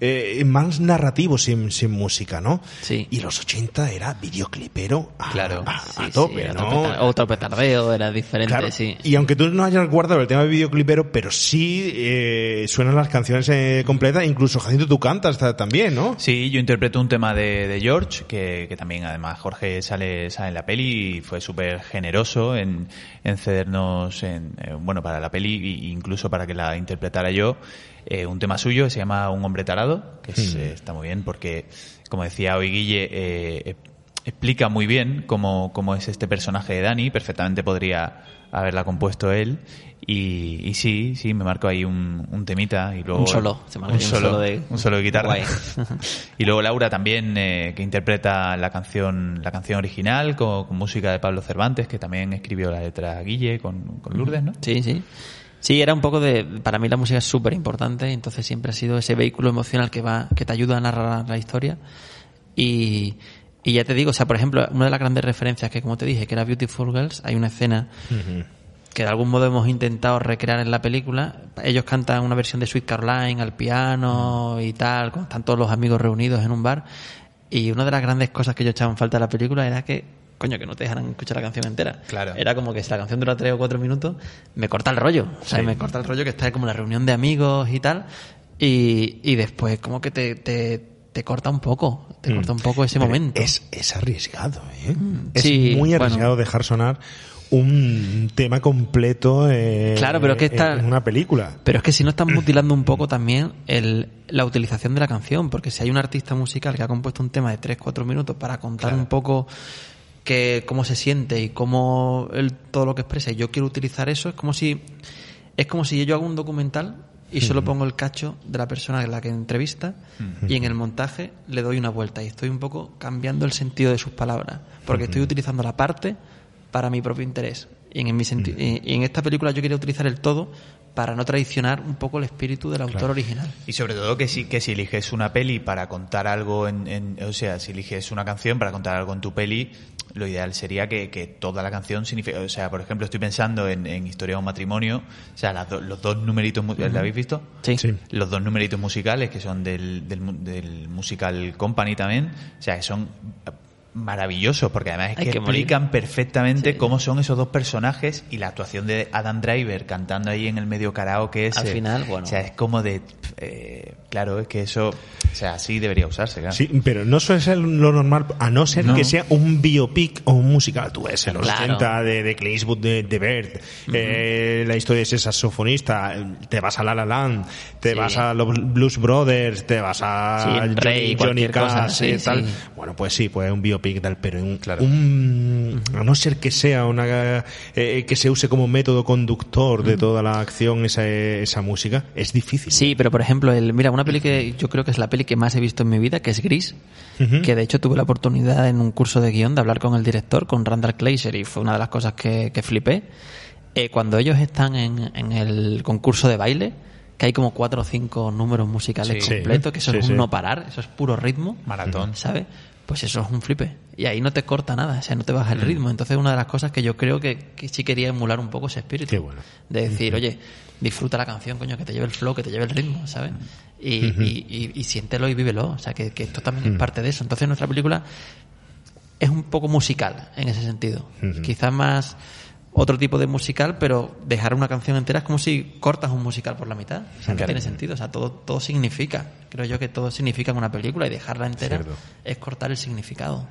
eh, más narrativos sin, sin música, ¿no? Sí. Y los 80 era videoclipero a, Claro. a, a Sí, sí, tope, era ¿no? otro, peta- otro petardeo, era diferente, Claro, sí. Y aunque tú no hayas guardado el tema de videoclipero, pero sí eh, suenan las canciones eh, completas, incluso Jacinto tú cantas ta- también, ¿no? Sí, yo interpreto un tema de, de George, que, que también además Jorge sale, sale en la peli y fue súper generoso en, en cedernos, en, eh, bueno, para la peli e incluso para que la interpretara yo, eh, un tema suyo que se llama Un hombre tarado, que es, eh, está muy bien porque, como decía hoy Guille, eh, eh, explica muy bien cómo, cómo es este personaje de Dani, perfectamente podría haberla compuesto él. Y, y sí, sí, me marco ahí un, un temita y luego Un solo, se marca un ahí un solo, solo de- un solo de guitarra. Guay. y luego Laura también eh, que interpreta la canción la canción original con, con música de Pablo Cervantes que también escribió la letra Guille con, con Lourdes, ¿no? Sí, sí. Sí, era un poco de... Para mí la música es súper importante, entonces siempre ha sido ese vehículo emocional que va que te ayuda a narrar la historia. Y, y ya te digo, o sea, por ejemplo, una de las grandes referencias que, como te dije, que era Beautiful Girls, hay una escena que de algún modo hemos intentado recrear en la película. Ellos cantan una versión de Sweet Caroline al piano y tal, cuando están todos los amigos reunidos en un bar. Y una de las grandes cosas que yo echaba en falta de la película era que, coño, que no te dejaran escuchar la canción entera. Claro. Era como que si la canción dura tres o cuatro minutos, me corta el rollo. O sea, me corta el rollo que está como la reunión de amigos y tal. Y, y después como que te, te, te corta un poco. Te corta un poco ese Pero momento. Es, es arriesgado, ¿eh? Es sí, muy bueno. arriesgado dejar sonar un tema completo eh, Claro, pero es que está- en una película. Pero es que si no están mutilando un poco también el, la utilización de la canción, porque si hay un artista musical que ha compuesto un tema de 3-4 minutos para contar un poco que, cómo se siente y cómo él, todo lo que expresa, y yo quiero utilizar eso, es como si es como si yo hago un documental y solo pongo el cacho de la persona a la que entrevista y en el montaje le doy una vuelta y estoy un poco cambiando el sentido de sus palabras, porque estoy utilizando la parte para mi propio interés. Y en, mi senti- y- y en esta película yo quería utilizar el todo para no traicionar un poco el espíritu del autor original. Y sobre todo que si, que si eliges una peli para contar algo en, en- o sea, si eliges una canción para contar algo en tu peli, lo ideal sería que, que toda la canción signifique, o sea, por ejemplo, estoy pensando en, en Historia de un matrimonio, o sea, las do- los dos numeritos, ¿la habéis visto? Sí. Sí. Los dos numeritos musicales que son del, del, del musical Company también, o sea, que son maravillosos porque además es Hay que, explican perfectamente Sí. cómo son esos dos personajes y la actuación de Adam Driver cantando ahí en el medio karaoke ese, Al final, bueno. o sea, es como de eh, claro, es que eso, o sea, así debería usarse, claro. Sí, pero no suele ser lo normal, a no ser No. que sea un biopic o un musical. Tú ves en los Claro. 80 de, de Clint Eastwood, de, de Bert, eh, la historia de ese saxofonista, te vas a La La Land, te Sí. vas a los Blues Brothers, te vas a Sí, Johnny, Rey, Johnny cosa, Cash, sí, eh, tal. sí. Bueno, pues sí, pues un biopic tal, pero un, Claro. un- a no ser que sea una eh, que se use como método conductor de toda la acción esa, esa música, es difícil. Sí, pero por ejemplo, el, mira, una peli que yo creo que es la peli que más he visto en mi vida, que es Gris, que de hecho tuve la oportunidad en un curso de guion de hablar con el director, con Randall Kleiser, y fue una de las cosas que, que flipé. Eh, cuando ellos están en, en el concurso de baile, que hay como cuatro o cinco números musicales Sí. completos, que eso Sí, es un sí. no parar, eso es puro ritmo. Maratón. ¿sabes? Pues eso es un flipe. Y ahí no te corta nada, o sea, no te baja el Mm. ritmo. Entonces, una de las cosas que yo creo que, que sí quería emular un poco ese espíritu. Qué bueno. De decir, oye, disfruta la canción, coño, que te lleve el flow, que te lleve el ritmo, ¿sabes? Y, y, y- y siéntelo y vívelo. O sea, que, que esto también es parte de eso. Entonces, nuestra película es un poco musical en ese sentido. Quizás más otro tipo de musical, pero dejar una canción entera es como si cortas un musical por la mitad. O sea, no tiene sentido. O sea, todo, todo significa. Creo yo que todo significa en una película y dejarla entera Cierto. es cortar el significado.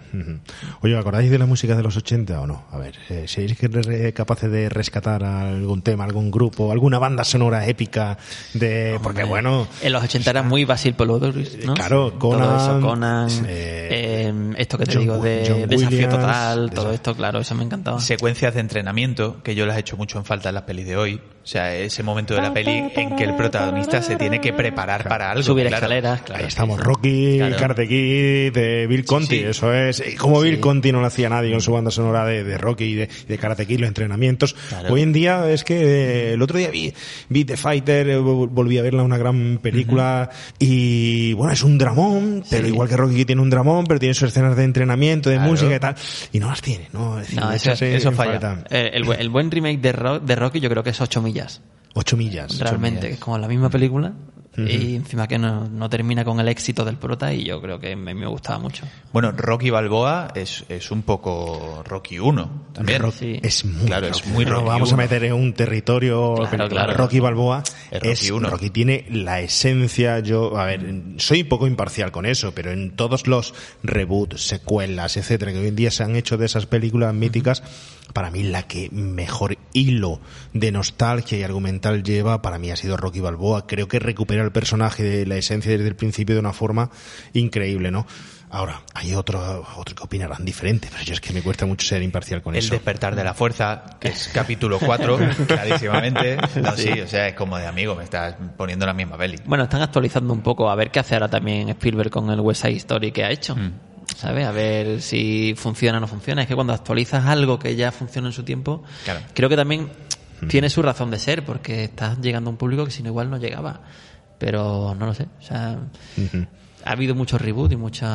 Oye, ¿acordáis de la música de los 80 o no? A ver, eh, ¿seréis que re- capaces de rescatar algún tema, algún grupo, alguna banda sonora épica de... Porque bueno... En los 80 era muy Basil Pelodorus, ¿no? Claro, Conan, eso, Conan, eh, eh, esto que te John digo de John Desafío Williams, Total, todo esto, claro, eso me encantaba. secuencias de entrenamiento que yo las he hecho mucho en falta en las pelis de hoy. O sea, ese momento de la peli en que el protagonista se tiene que preparar para algo. Subir claro. escaleras, claro. Ahí estamos, Rocky, Claro. Karate Kid, de Bill Conti, sí. eso es. Y Como Bill Conti no lo hacía nadie con su banda sonora de, de Rocky y de, Karate Kid, los entrenamientos. Claro. Hoy en día es que eh, el otro día vi, vi The Fighter, eh, vol- volví a verla, una gran película, y bueno, es un dramón, pero igual que Rocky tiene un dramón, pero tiene sus escenas de entrenamiento, de Claro. música y tal, y no las tiene, ¿no? Es decir, No, eso- eso falla. falta. Eh, el, el buen remake de, Ro- de Rocky yo creo que es 8 millas, Ocho millas. realmente, millas. es como la misma película y encima que no, no termina con el éxito del prota y yo creo que me, me gustaba mucho. Bueno, Rocky Balboa es, es un poco Rocky 1 también. Rock Sí. es muy Claro, es Rocky. muy Rocky vamos a meter en un territorio Claro. Rocky Balboa Es Rocky es uno. Rocky tiene la esencia yo a ver soy poco imparcial con eso pero en todos los reboots secuelas etcétera que hoy en día se han hecho de esas películas míticas para mí la que mejor hilo de nostalgia y argumental lleva para mí ha sido Rocky Balboa creo que recupera el personaje de la esencia desde el principio de una forma increíble no Ahora, hay otro, otro que opinarán diferente, pero yo es que me cuesta mucho ser imparcial con El eso. despertar de la fuerza, que es capítulo 4, clarísimamente. No, sí, o sea, es como de amigo, me estás poniendo la misma peli. Bueno, están actualizando un poco a ver qué hace ahora también Spielberg con el West Side Story que ha hecho. ¿Sabes? A ver si funciona o no funciona. Es que cuando actualizas algo que ya funciona en su tiempo, Claro. creo que también tiene su razón de ser, porque estás llegando a un público que si no igual no llegaba. Pero no lo sé. O sea, ha habido muchos reboot y muchos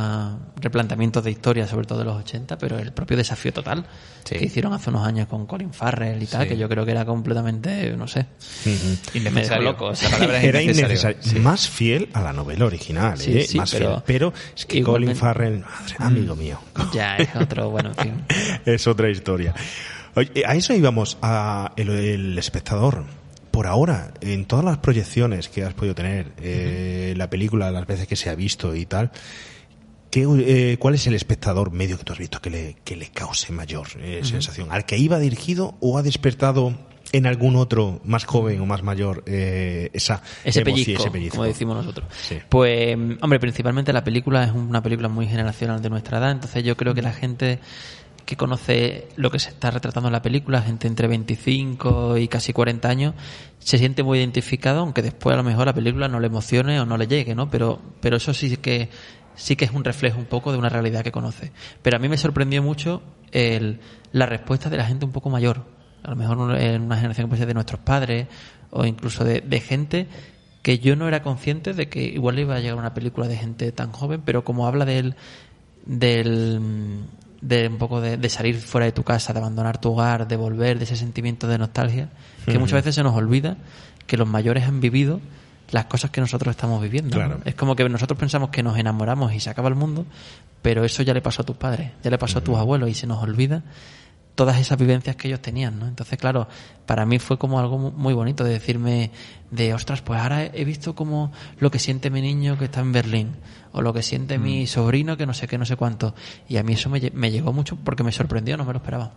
replanteamientos de historia, sobre todo de los 80, pero el propio desafío total Sí. que hicieron hace unos años con Colin Farrell y tal, Sí. que yo creo que era completamente, no sé, dejó Innecesario. loco. o sea, La palabra es Era innecesario. Más fiel a la novela original, Sí, ¿eh? sí, Más pero fiel. Pero es que Colin Farrell, madre, amigo mío, Ya es otro, bueno, en fin. es otra historia. Oye, a eso íbamos, a el, el espectador. Por ahora, en todas las proyecciones que has podido tener, eh, la película, las veces que se ha visto y tal, ¿qué, eh, ¿cuál es el espectador medio que tú has visto que le, que le cause mayor eh, sensación? ¿Al que iba dirigido o ha despertado en algún otro más joven o más mayor eh, esa Ese emoción, pellizco, ese pellizco? como decimos nosotros. Sí. Pues, hombre, principalmente la película es una película muy generacional de nuestra edad, entonces yo creo que la gente que conoce lo que se está retratando en la película, gente entre 25 y casi 40 años, se siente muy identificado, aunque después a lo mejor la película no le emocione o no le llegue, ¿no? Pero, pero eso sí que sí que es un reflejo un poco de una realidad que conoce. Pero a mí me sorprendió mucho el, la respuesta de la gente un poco mayor, a lo mejor en una generación ser de nuestros padres o incluso de, de gente que yo no era consciente de que igual iba a llegar una película de gente tan joven, pero como habla del del de un poco de, de salir fuera de tu casa, de abandonar tu hogar, de volver, de ese sentimiento de nostalgia, que muchas veces se nos olvida que los mayores han vivido las cosas que nosotros estamos viviendo. Es como que nosotros pensamos que nos enamoramos y se acaba el mundo, pero eso ya le pasó a tus padres, ya le pasó a tus abuelos y se nos olvida todas esas vivencias que ellos tenían, ¿no? Entonces, claro, para mí fue como algo mu- muy bonito de decirme de, ostras, pues ahora he visto como lo que siente mi niño que está en Berlín, o lo que siente mi sobrino que no sé qué, no sé cuánto. Y a mí eso me, me llegó mucho porque me sorprendió, no me lo esperaba.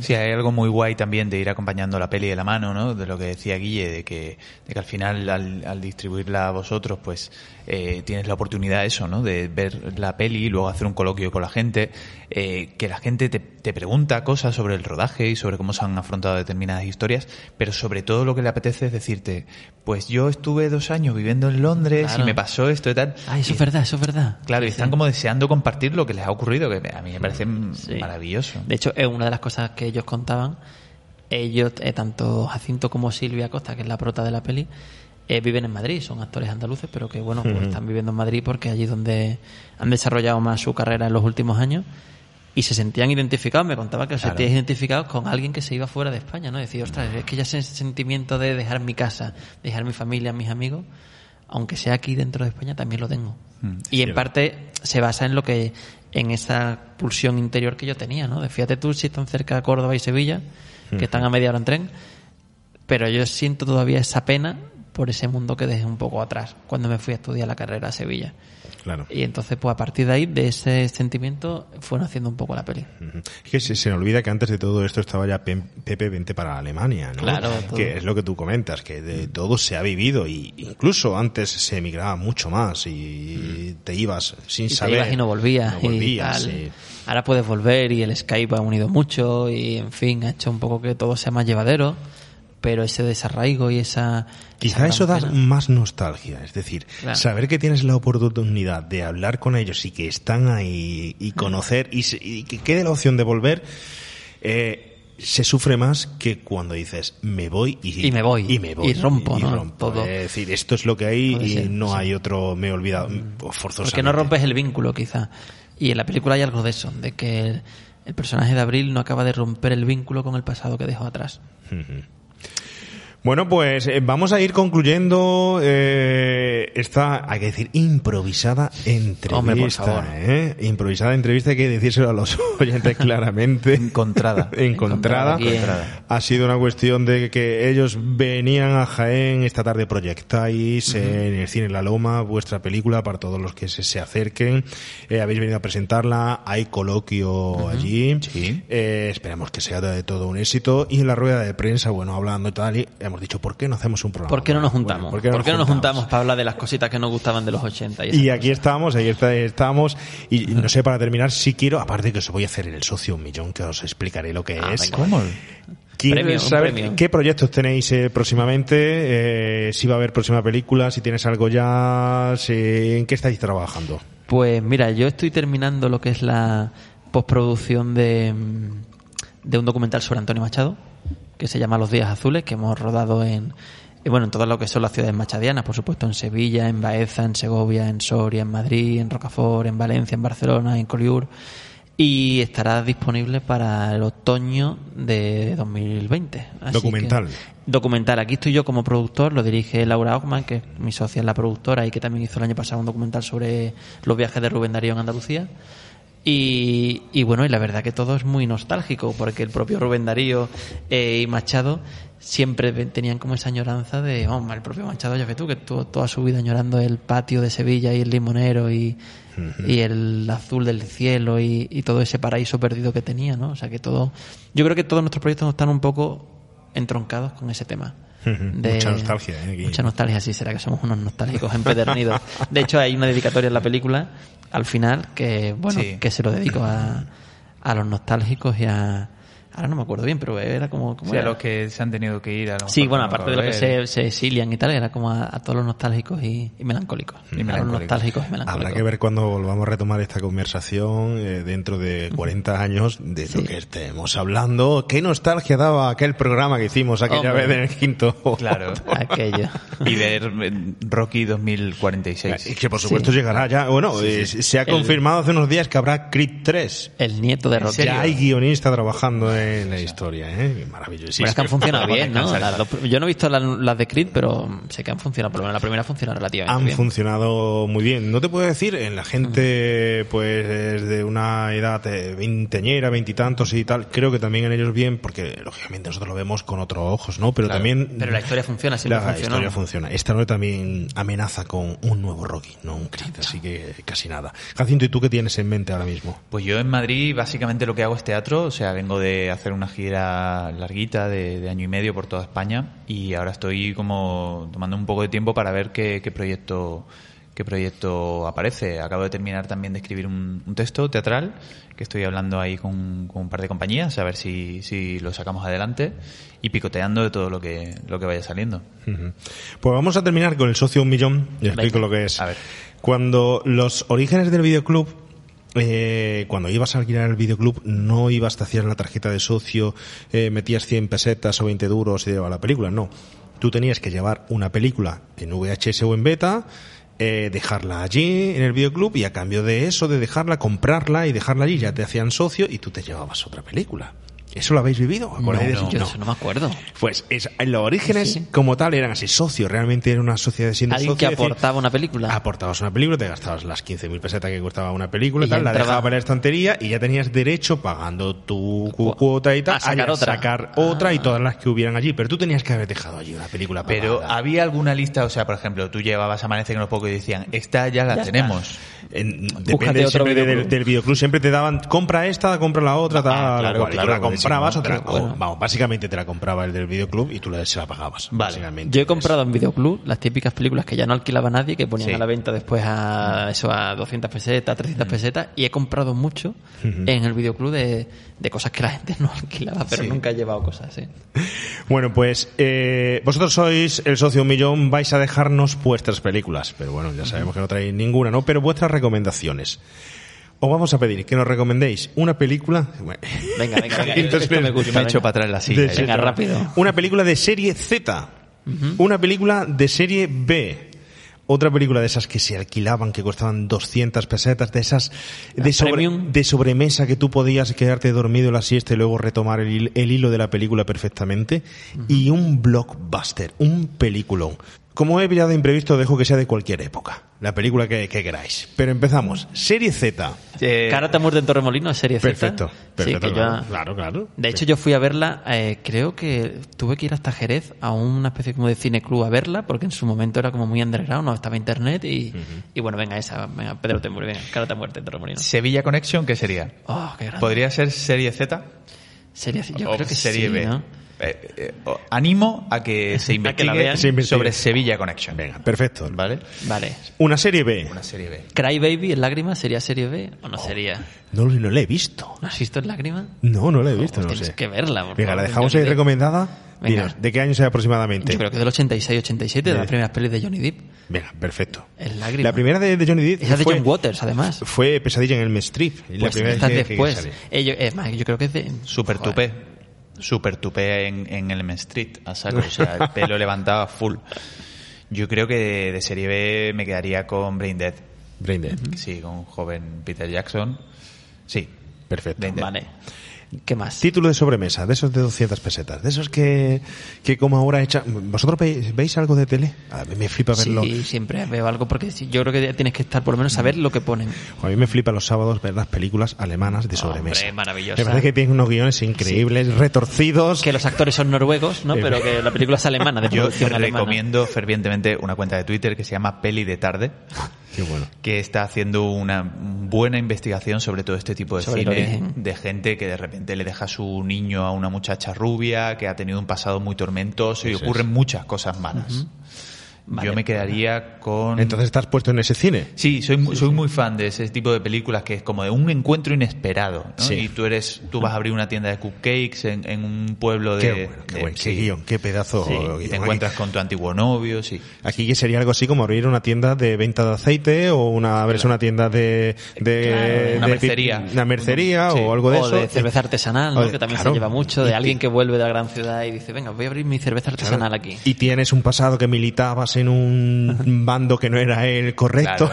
Sí, hay algo muy guay también de ir acompañando la peli de la mano, ¿no? De lo que decía Guille, de que, de que al final, al, al distribuirla a vosotros, pues eh, tienes la oportunidad eso, ¿no? De ver la peli y luego hacer un coloquio con la gente, eh, que la gente te, te pregunta cosas sobre el rodaje y sobre cómo se han afrontado determinadas historias, pero sobre todo lo que le apetece es decirte, pues yo estuve dos años viviendo en Londres Claro. y me pasó esto y tal. Ay, eso es verdad, eso es verdad. Claro, y están como deseando compartir lo que les ha ocurrido, que a mí me parece Sí. maravilloso. De hecho, es una de las cosas que ellos contaban. Ellos, eh, tanto Jacinto como Silvia Costa, que es la prota de la peli, eh, viven en Madrid, son actores andaluces, pero que bueno, pues están viviendo en Madrid porque allí donde han desarrollado más su carrera en los últimos años y se sentían identificados, me contaba que se Claro. sentían identificados con alguien que se iba fuera de España, ¿no? Decir, ostras, es que ya ese sentimiento de dejar mi casa, dejar mi familia, mis amigos, aunque sea aquí dentro de España, también lo tengo. Y en parte se basa en lo que en esa pulsión interior que yo tenía, ¿no? De fíjate tú si están cerca de Córdoba y Sevilla, que están a media hora en tren, pero yo siento todavía esa pena por ese mundo que dejé un poco atrás cuando me fui a estudiar la carrera a Sevilla. Claro. Y entonces, pues a partir de ahí, de ese sentimiento, fueron haciendo un poco la peli. Es que se, se me olvida que antes de todo esto estaba ya Pepe Vente para Alemania, ¿no? Claro, todo. Que es lo que tú comentas, que de todo se ha vivido y incluso antes se emigraba mucho más y te ibas sin Y te saber. ibas y no volvías. No y volvías, tal. sí. Ahora puedes volver y el Skype ha unido mucho y, en fin, ha hecho un poco que todo sea más llevadero. Pero ese desarraigo y esa. Quizá esa eso da más nostalgia, es decir, Claro. saber que tienes la oportunidad de hablar con ellos y que están ahí y conocer y, se- y que quede la opción de volver, eh, se sufre más que cuando dices me voy y, Y me voy. y me voy Y rompo, ¿no? rompo. Todo. Es decir, esto es lo que hay Puede y ser, no sí. hay otro me he olvidado mm, forzosamente. Porque no rompes el vínculo, quizá. Y en la película hay algo de eso, de que el, el personaje de Abril no acaba de romper el vínculo con el pasado que dejó atrás. Bueno, pues eh, vamos a ir concluyendo eh, esta, hay que decir, improvisada entrevista. Hombre, por favor. ¿eh? Improvisada entrevista, hay que decírselo a los oyentes claramente. Encontrada. Encontrada. Ha sido una cuestión de que ellos venían a Jaén, esta tarde proyectáis en el Cine La Loma vuestra película para todos los que se, se acerquen. Eh, habéis venido a presentarla, hay coloquio allí. Sí. Eh, esperamos que sea de todo un éxito. Y en la rueda de prensa, bueno, hablando y tal, y hemos dicho, ¿por qué no hacemos un programa? ¿Por qué no nos Bueno, juntamos? ¿por qué no nos juntamos? para hablar de las cositas que nos gustaban de los 80? Y, Y aquí estamos, ahí está- estamos. Y no sé, para terminar, si quiero, aparte que os voy a hacer el socio un millón, que os explicaré lo que Ah, es. venga, ¿Cómo? Quiero Premio, un saber premio. qué proyectos tenéis eh, próximamente, eh, si va a haber próxima película, si tienes algo ya, si- en qué estáis trabajando. Pues mira, yo estoy terminando lo que es la postproducción de, de un documental sobre Antonio Machado, que se llama Los Días Azules, que hemos rodado en, eh, bueno, en todas lo que son las ciudades machadianas, por supuesto, en Sevilla, en Baeza, en Segovia, en Soria, en Madrid, en Rocafort, en Valencia, en Barcelona, en Collioure. Y estará disponible para el otoño de 2020. Así Documental. que- documental. Aquí estoy yo como productor, lo dirige Laura Ockman, que es mi socia en la productora y que también hizo el año pasado un documental sobre los viajes de Rubén Darío en Andalucía. Y, y bueno, y la verdad que todo es muy nostálgico, porque el propio Rubén Darío eh, y Machado siempre tenían como esa añoranza de, oh, el propio Machado, ya ves tú, que estuvo toda su vida añorando el patio de Sevilla y el limonero y, y el azul del cielo y, y todo ese paraíso perdido que tenía, ¿no? O sea que todo, yo creo que todos nuestros proyectos están un poco entroncados con ese tema. de- Mucha nostalgia, ¿eh? Aquí. Mucha nostalgia, sí, será que somos unos nostálgicos empedernidos. De hecho, hay una dedicatoria en la película, al final, que, bueno, Sí. que se lo dedico a, a los nostálgicos y a... Ahora no me acuerdo bien, pero era como... ¿cómo O sea, era? los que se han tenido que ir a lo Sí, bueno, aparte de lo que se, se exilian y tal, era como a, a todos los nostálgicos y, y melancólicos. Y a los melancólicos. nostálgicos y melancólicos. Habrá que ver cuando volvamos a retomar esta conversación eh, dentro de 40 años de lo Sí. que estemos hablando. ¿Qué nostalgia daba aquel programa que hicimos aquella Hombre. vez en el quinto? Claro. Aquello. Y ver eh, Rocky 2046. Y que por supuesto llegará ya. Bueno, eh, se ha El- confirmado hace unos días que habrá Creed 3. El nieto de Rocky. Ya hay guionista trabajando en la historia, ¿eh? Maravilloso. Bueno, es que han funcionado bien, ¿no? Las yo no he visto las, las de Creed, pero sé que han funcionado. Por lo menos la primera funciona relativamente Han bien. funcionado muy bien. No te puedo decir, en la gente, pues, de una edad eh, veinteñera, veintitantos y tal, creo que también en ellos bien, porque lógicamente nosotros lo vemos con otros ojos, ¿no? Pero también. Pero la historia funciona, siempre La funcionó. historia funciona. Esta noche también amenaza con un nuevo Rocky, no un Creed, así que casi nada. Jacinto, ¿y tú qué tienes en mente ahora mismo? Pues yo en Madrid básicamente lo que hago es teatro, o sea, vengo de hacer una gira larguita de, de año y medio por toda España y ahora estoy como tomando un poco de tiempo para ver qué, qué proyecto qué proyecto aparece. Acabo de terminar también de escribir un, un texto teatral que estoy hablando ahí con, con un par de compañías a ver si, si lo sacamos adelante y picoteando de todo lo que, lo que vaya saliendo. Pues vamos a terminar con el socio un millón. Y explico lo que es. A ver. Cuando los orígenes del videoclub, eh, cuando ibas a alquilar el videoclub, no ibas, te hacías la tarjeta de socio, eh, metías 100 pesetas o 20 duros y llevaba la película. No. Tú tenías que llevar una película en VHS o en beta, eh, dejarla allí en el videoclub y a cambio de eso, de dejarla, comprarla y dejarla allí, ya te hacían socio y tú te llevabas otra película. ¿Eso lo habéis vivido? ¿Acordáis de No, eso? Yo eso no me acuerdo. Pues es, los orígenes Sí. como tal eran así, socios, realmente era una sociedad siendo Alguien que socio, decir, aportaba una película. aportabas una película, te gastabas las 15.000 pesetas que costaba una película y tal, la dejabas en la estantería y ya tenías derecho, pagando tu cu- cuota y tal, a sacar a otra. sacar otra y Ah. todas las que hubieran allí. Pero tú tenías que haber dejado allí una película Pero pagada. había alguna lista, o sea, por ejemplo, tú llevabas Amanece en los pocos y decían, esta ya la Ya tenemos. En- depende otro siempre de- del, videoclub. del videoclub. Siempre te daban, compra esta, compra la otra, tal, Ah, claro, claro, comprabas o te la- o, vamos, básicamente te la compraba el del videoclub y tú la- se la pagabas. Vale. Yo he comprado en Videoclub las típicas películas que ya no alquilaba nadie, que ponían Sí. a la venta después a eso a 200 pesetas, 300 pesetas, y he comprado mucho en el Videoclub de, de cosas que la gente no alquilaba, pero Sí. nunca he llevado cosas así. Bueno, pues eh, vosotros sois el socio un millón, vais a dejarnos vuestras películas, pero bueno, ya sabemos que no traéis ninguna, ¿no? Pero vuestras recomendaciones. Os vamos a pedir que nos recomendéis una película. bueno, Venga, venga, venga. Entonces, esto me gusta. me he hecho venga. para atrás la. Venga, rápido. Una película de serie Z. Una película de serie B. Otra película de esas que se alquilaban, que costaban 200 pesetas, de esas de, sobre- de sobremesa que tú podías quedarte dormido en la siesta y luego retomar el, el hilo de la película perfectamente. Y un blockbuster, un peliculón. Como he pillado de imprevisto, dejo que sea de cualquier época. La película que, que queráis. Pero empezamos. Serie Z. Eh, Karate muerte en Torremolino, serie Z. Perfecto. Perfecto, Sí, que claro, yo- claro, claro. De hecho, yo fui a verla, eh, creo que tuve que ir hasta Jerez a una especie como de cineclub a verla, porque en su momento era como muy underground, no estaba internet y, y bueno, venga esa, venga, Pedro te muere, venga, Karate muerte en Torremolino. Sevilla Connection, ¿qué sería? Oh, qué grande. ¿Podría ser serie Z? Serie, yo o creo que serie sí, B? ¿no? Eh, eh, animo a que se A que la investigue vean. Se investigue. sobre Sevilla Connection. Venga, perfecto. ¿Vale? Vale. Una serie B. Una serie B. Cry Baby en lágrimas, ¿sería serie B o no sería? No, no la he visto. ¿No has visto en lágrimas? No, no la he visto, Pues no tienes sé. que verla. por Venga, favor, la dejamos ahí recomendada. Venga. Dinos, ¿de qué año es aproximadamente? Yo creo que del 86-87, de De- las primeras pelis de Johnny Depp. Venga, perfecto. En lágrimas. La primera de, de Johnny Depp Esa es de fue, John Waters, además. fue Pesadilla en el Strip. la Pues primera esta que- que después. Eh, yo, es más, yo creo que es de... Super Joder. tupé. Super tupé en, en el M Street, a saco. O sea, el pelo levantado full. Yo creo que de, de serie B me quedaría con Brain Dead. Brain Dead. Sí, con un joven Peter Jackson. Sí. Perfecto. Brain Dead. Vale. ¿Qué más? Título de sobremesa, de esos de 200 pesetas, de esos que, que como ahora hecha... ¿Vosotros veis, veis algo de tele? A mí me flipa verlo. Sí, siempre veo algo porque sí, yo creo que tienes que estar por lo menos saber lo que ponen. A mí me flipa los sábados ver las películas alemanas de sobremesa. Hombre, maravillosa. Me parece que tienen unos guiones increíbles, retorcidos. Que los actores son noruegos, ¿no? Sí. Pero que la película es alemana, de Yo producción te alemana. recomiendo fervientemente una cuenta de Twitter que se llama Peli de Tarde, bueno. que está haciendo una buena investigación sobre todo este tipo de Sobre cine, de gente que de repente le deja a su niño a una muchacha rubia, que ha tenido un pasado muy tormentoso y Eso ocurren muchas cosas malas. Vale. Yo me quedaría con... Entonces estás puesto en ese cine. Sí, soy, mu- soy muy fan de ese tipo de películas que es como de un encuentro inesperado, ¿no? Sí. Y tú eres, tú vas a abrir una tienda de cupcakes en, en un pueblo de... Qué bueno, qué, de- buen- qué sí. guion, qué pedazo. Sí, guion. y te encuentras con tu antiguo novio, sí. Aquí que sería algo así como abrir una tienda de venta de aceite o una abrirse una tienda de, de, Claro, una de- mercería. una mercería Sí. o algo de o eso. de cerveza artesanal, ¿no? De- que también claro. se lleva mucho, Y de que- alguien que vuelve de la gran ciudad y dice, venga, voy a abrir mi cerveza artesanal aquí. Y tienes un pasado que militabas en un bando que no era el correcto.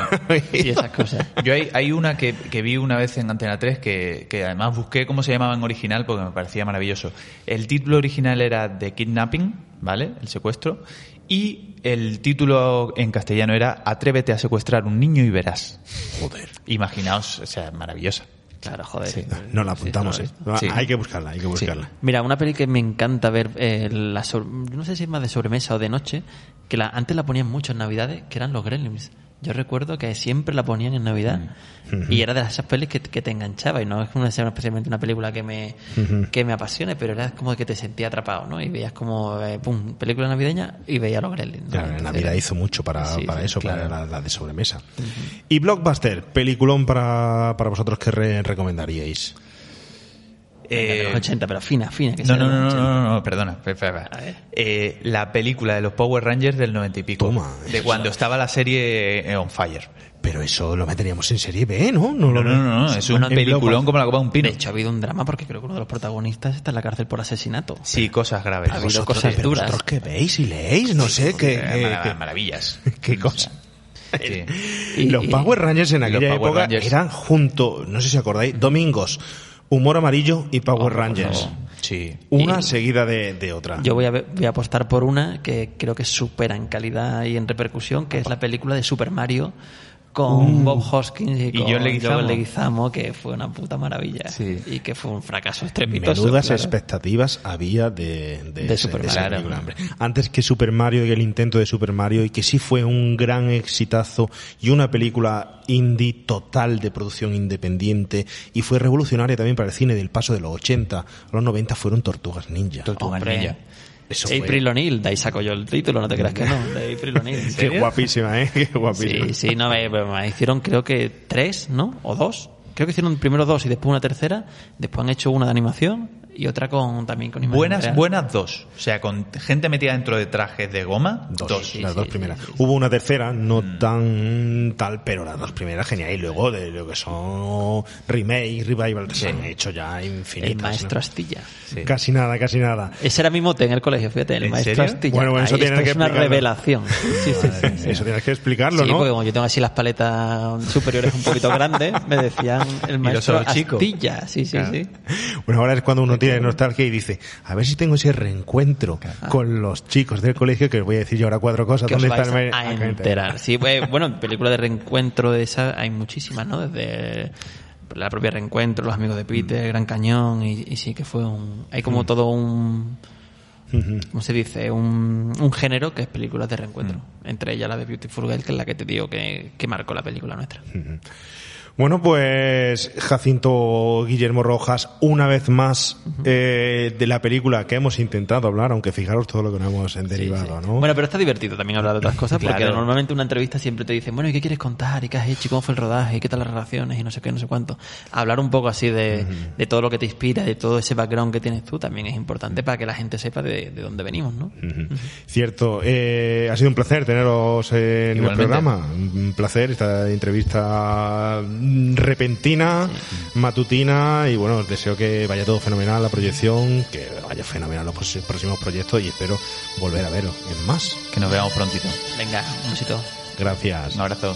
Y esas cosas. Yo hay, hay una que, que vi una vez en Antena 3 que, que además busqué cómo se llamaba en original porque me parecía maravilloso. El título original era The Kidnapping, ¿vale? El secuestro. Y el título en castellano era Atrévete a secuestrar un niño y verás. Joder. Imaginaos, o sea, maravillosa. Claro, joder. no la apuntamos, Sí, ¿eh? no Sí. Hay que buscarla, hay que buscarla. Mira, una peli que me encanta ver, eh, la sobre- no sé si es más de sobremesa o de noche, que la, antes la ponían mucho en Navidades, que eran los Gremlins. Yo recuerdo que siempre la ponían en Navidad y era de esas pelis que, que te enganchaba y no es una, especialmente una película que me, que me apasione, pero era como que te sentía atrapado, ¿no? Y veías como, eh, pum, película navideña y veías los Gremlins. ¿no? Claro, en Entonces Navidad era- hizo mucho para, Sí, para eso, claro. para la, la de sobremesa. Y Blockbuster, peliculón para, para vosotros que re- recomendaríais. Eh, los 80, pero fina, fina. Que no, no, no, no, 80. no, no, perdona. Eh, la película de los Power Rangers del noventa y pico. Toma, de eso. cuando estaba la serie eh, On Fire. Pero eso lo meteríamos en serie B, ¿no? No, No, no, no, no, es un peliculón como la copa de un pino. De hecho, ha habido un drama porque creo que uno de los protagonistas está en la cárcel por asesinato. Sí, cosas graves. Ha habido cosas pero duras. ¿Vosotros qué veis y leéis? No sé, qué, Eh, qué- mara- qué- maravillas. qué cosa. Sí. Y- los y- Power Rangers en aquella época Rangers. eran junto, no sé si acordáis, domingos, Humor Amarillo y Power Oh, por Rangers. Sí. Una Y- seguida de, de otra. Yo voy a, voy a apostar por una que creo que supera en calidad y en repercusión, que es la película de Super Mario con Bob Hoskins y, Y con John Leguizamo. John Leguizamo, que fue una puta maravilla Sí. y que fue un fracaso estrepitoso. Menudas claro. expectativas había de, de, De ese- Super Mario. Antes que Super Mario y el intento de Super Mario y que sí fue un gran exitazo y una película indie total de producción independiente y fue revolucionaria también para el cine del paso de los 80 a los 90 fueron Tortugas Ninja. Tortugas Ninja. Eso fue- April O'Neil, de ahí saco yo el título, no te creas que no, de April O'Neil. Qué guapísima, ¿eh? Qué guapísima. Sí, sí, no, me, me hicieron creo que tres, ¿no? O dos. Creo que hicieron primero dos y después una tercera. Después han hecho una de animación y otra con también con imagen Buenas, real. buenas dos. O sea, con gente metida dentro de trajes de goma, Dos, dos. sí, las sí, dos sí, primeras. sí, sí. Hubo una tercera, no tan tal, pero las dos primeras genial. Y luego de lo que son remake, revival, se han hecho ya infinitas. El maestro ¿no? Astilla. Sí. Casi nada, casi nada. Ese era mi mote en el colegio, fíjate, el ¿En maestro serio? Astilla. Bueno, bueno, eso Ahí, tienes esto que es una revelación. Sí, sí, sí, sí. Eso tienes que explicarlo, Sí, ¿no? porque como yo tengo así las paletas superiores un poquito grandes, me decían el maestro. Astilla. Sí, sí, sí. Bueno, ahora es cuando uno tiene nostalgia y dice, a ver si tengo ese reencuentro con los chicos del colegio, que os voy a decir yo ahora cuatro cosas. ¿Dónde vais está el a, a enterar. Sí, pues, bueno, películas de reencuentro de esas hay muchísimas, ¿no? Desde la propia reencuentro, Los amigos de Peter, Gran Cañón, y, y sí que fue un... Hay como todo un... ¿Cómo se dice? Un, un género que es películas de reencuentro. Entre ellas la de Beautiful Girl, que es la que te digo que, que marcó la película nuestra. Bueno, pues Jacinto Guillermo Rojas, una vez más eh, de la película que hemos intentado hablar, aunque fijaros todo lo que nos hemos derivado, ¿no? Bueno, pero está divertido también hablar de otras cosas, porque normalmente una entrevista siempre te dicen, bueno, ¿y qué quieres contar? ¿Y qué has hecho? ¿Y cómo fue el rodaje? ¿Y qué tal las relaciones? Y no sé qué, no sé cuánto. Hablar un poco así de, de todo lo que te inspira, de todo ese background que tienes tú, también es importante para que la gente sepa de, de dónde venimos, ¿no? Cierto, eh, ha sido un placer teneros en el programa. Un placer esta entrevista repentina, matutina y bueno, deseo que vaya todo fenomenal la proyección, que vaya fenomenal los próximos proyectos y espero volver a veros en más. Que nos veamos prontito. Venga, un besito. Gracias. Un abrazo.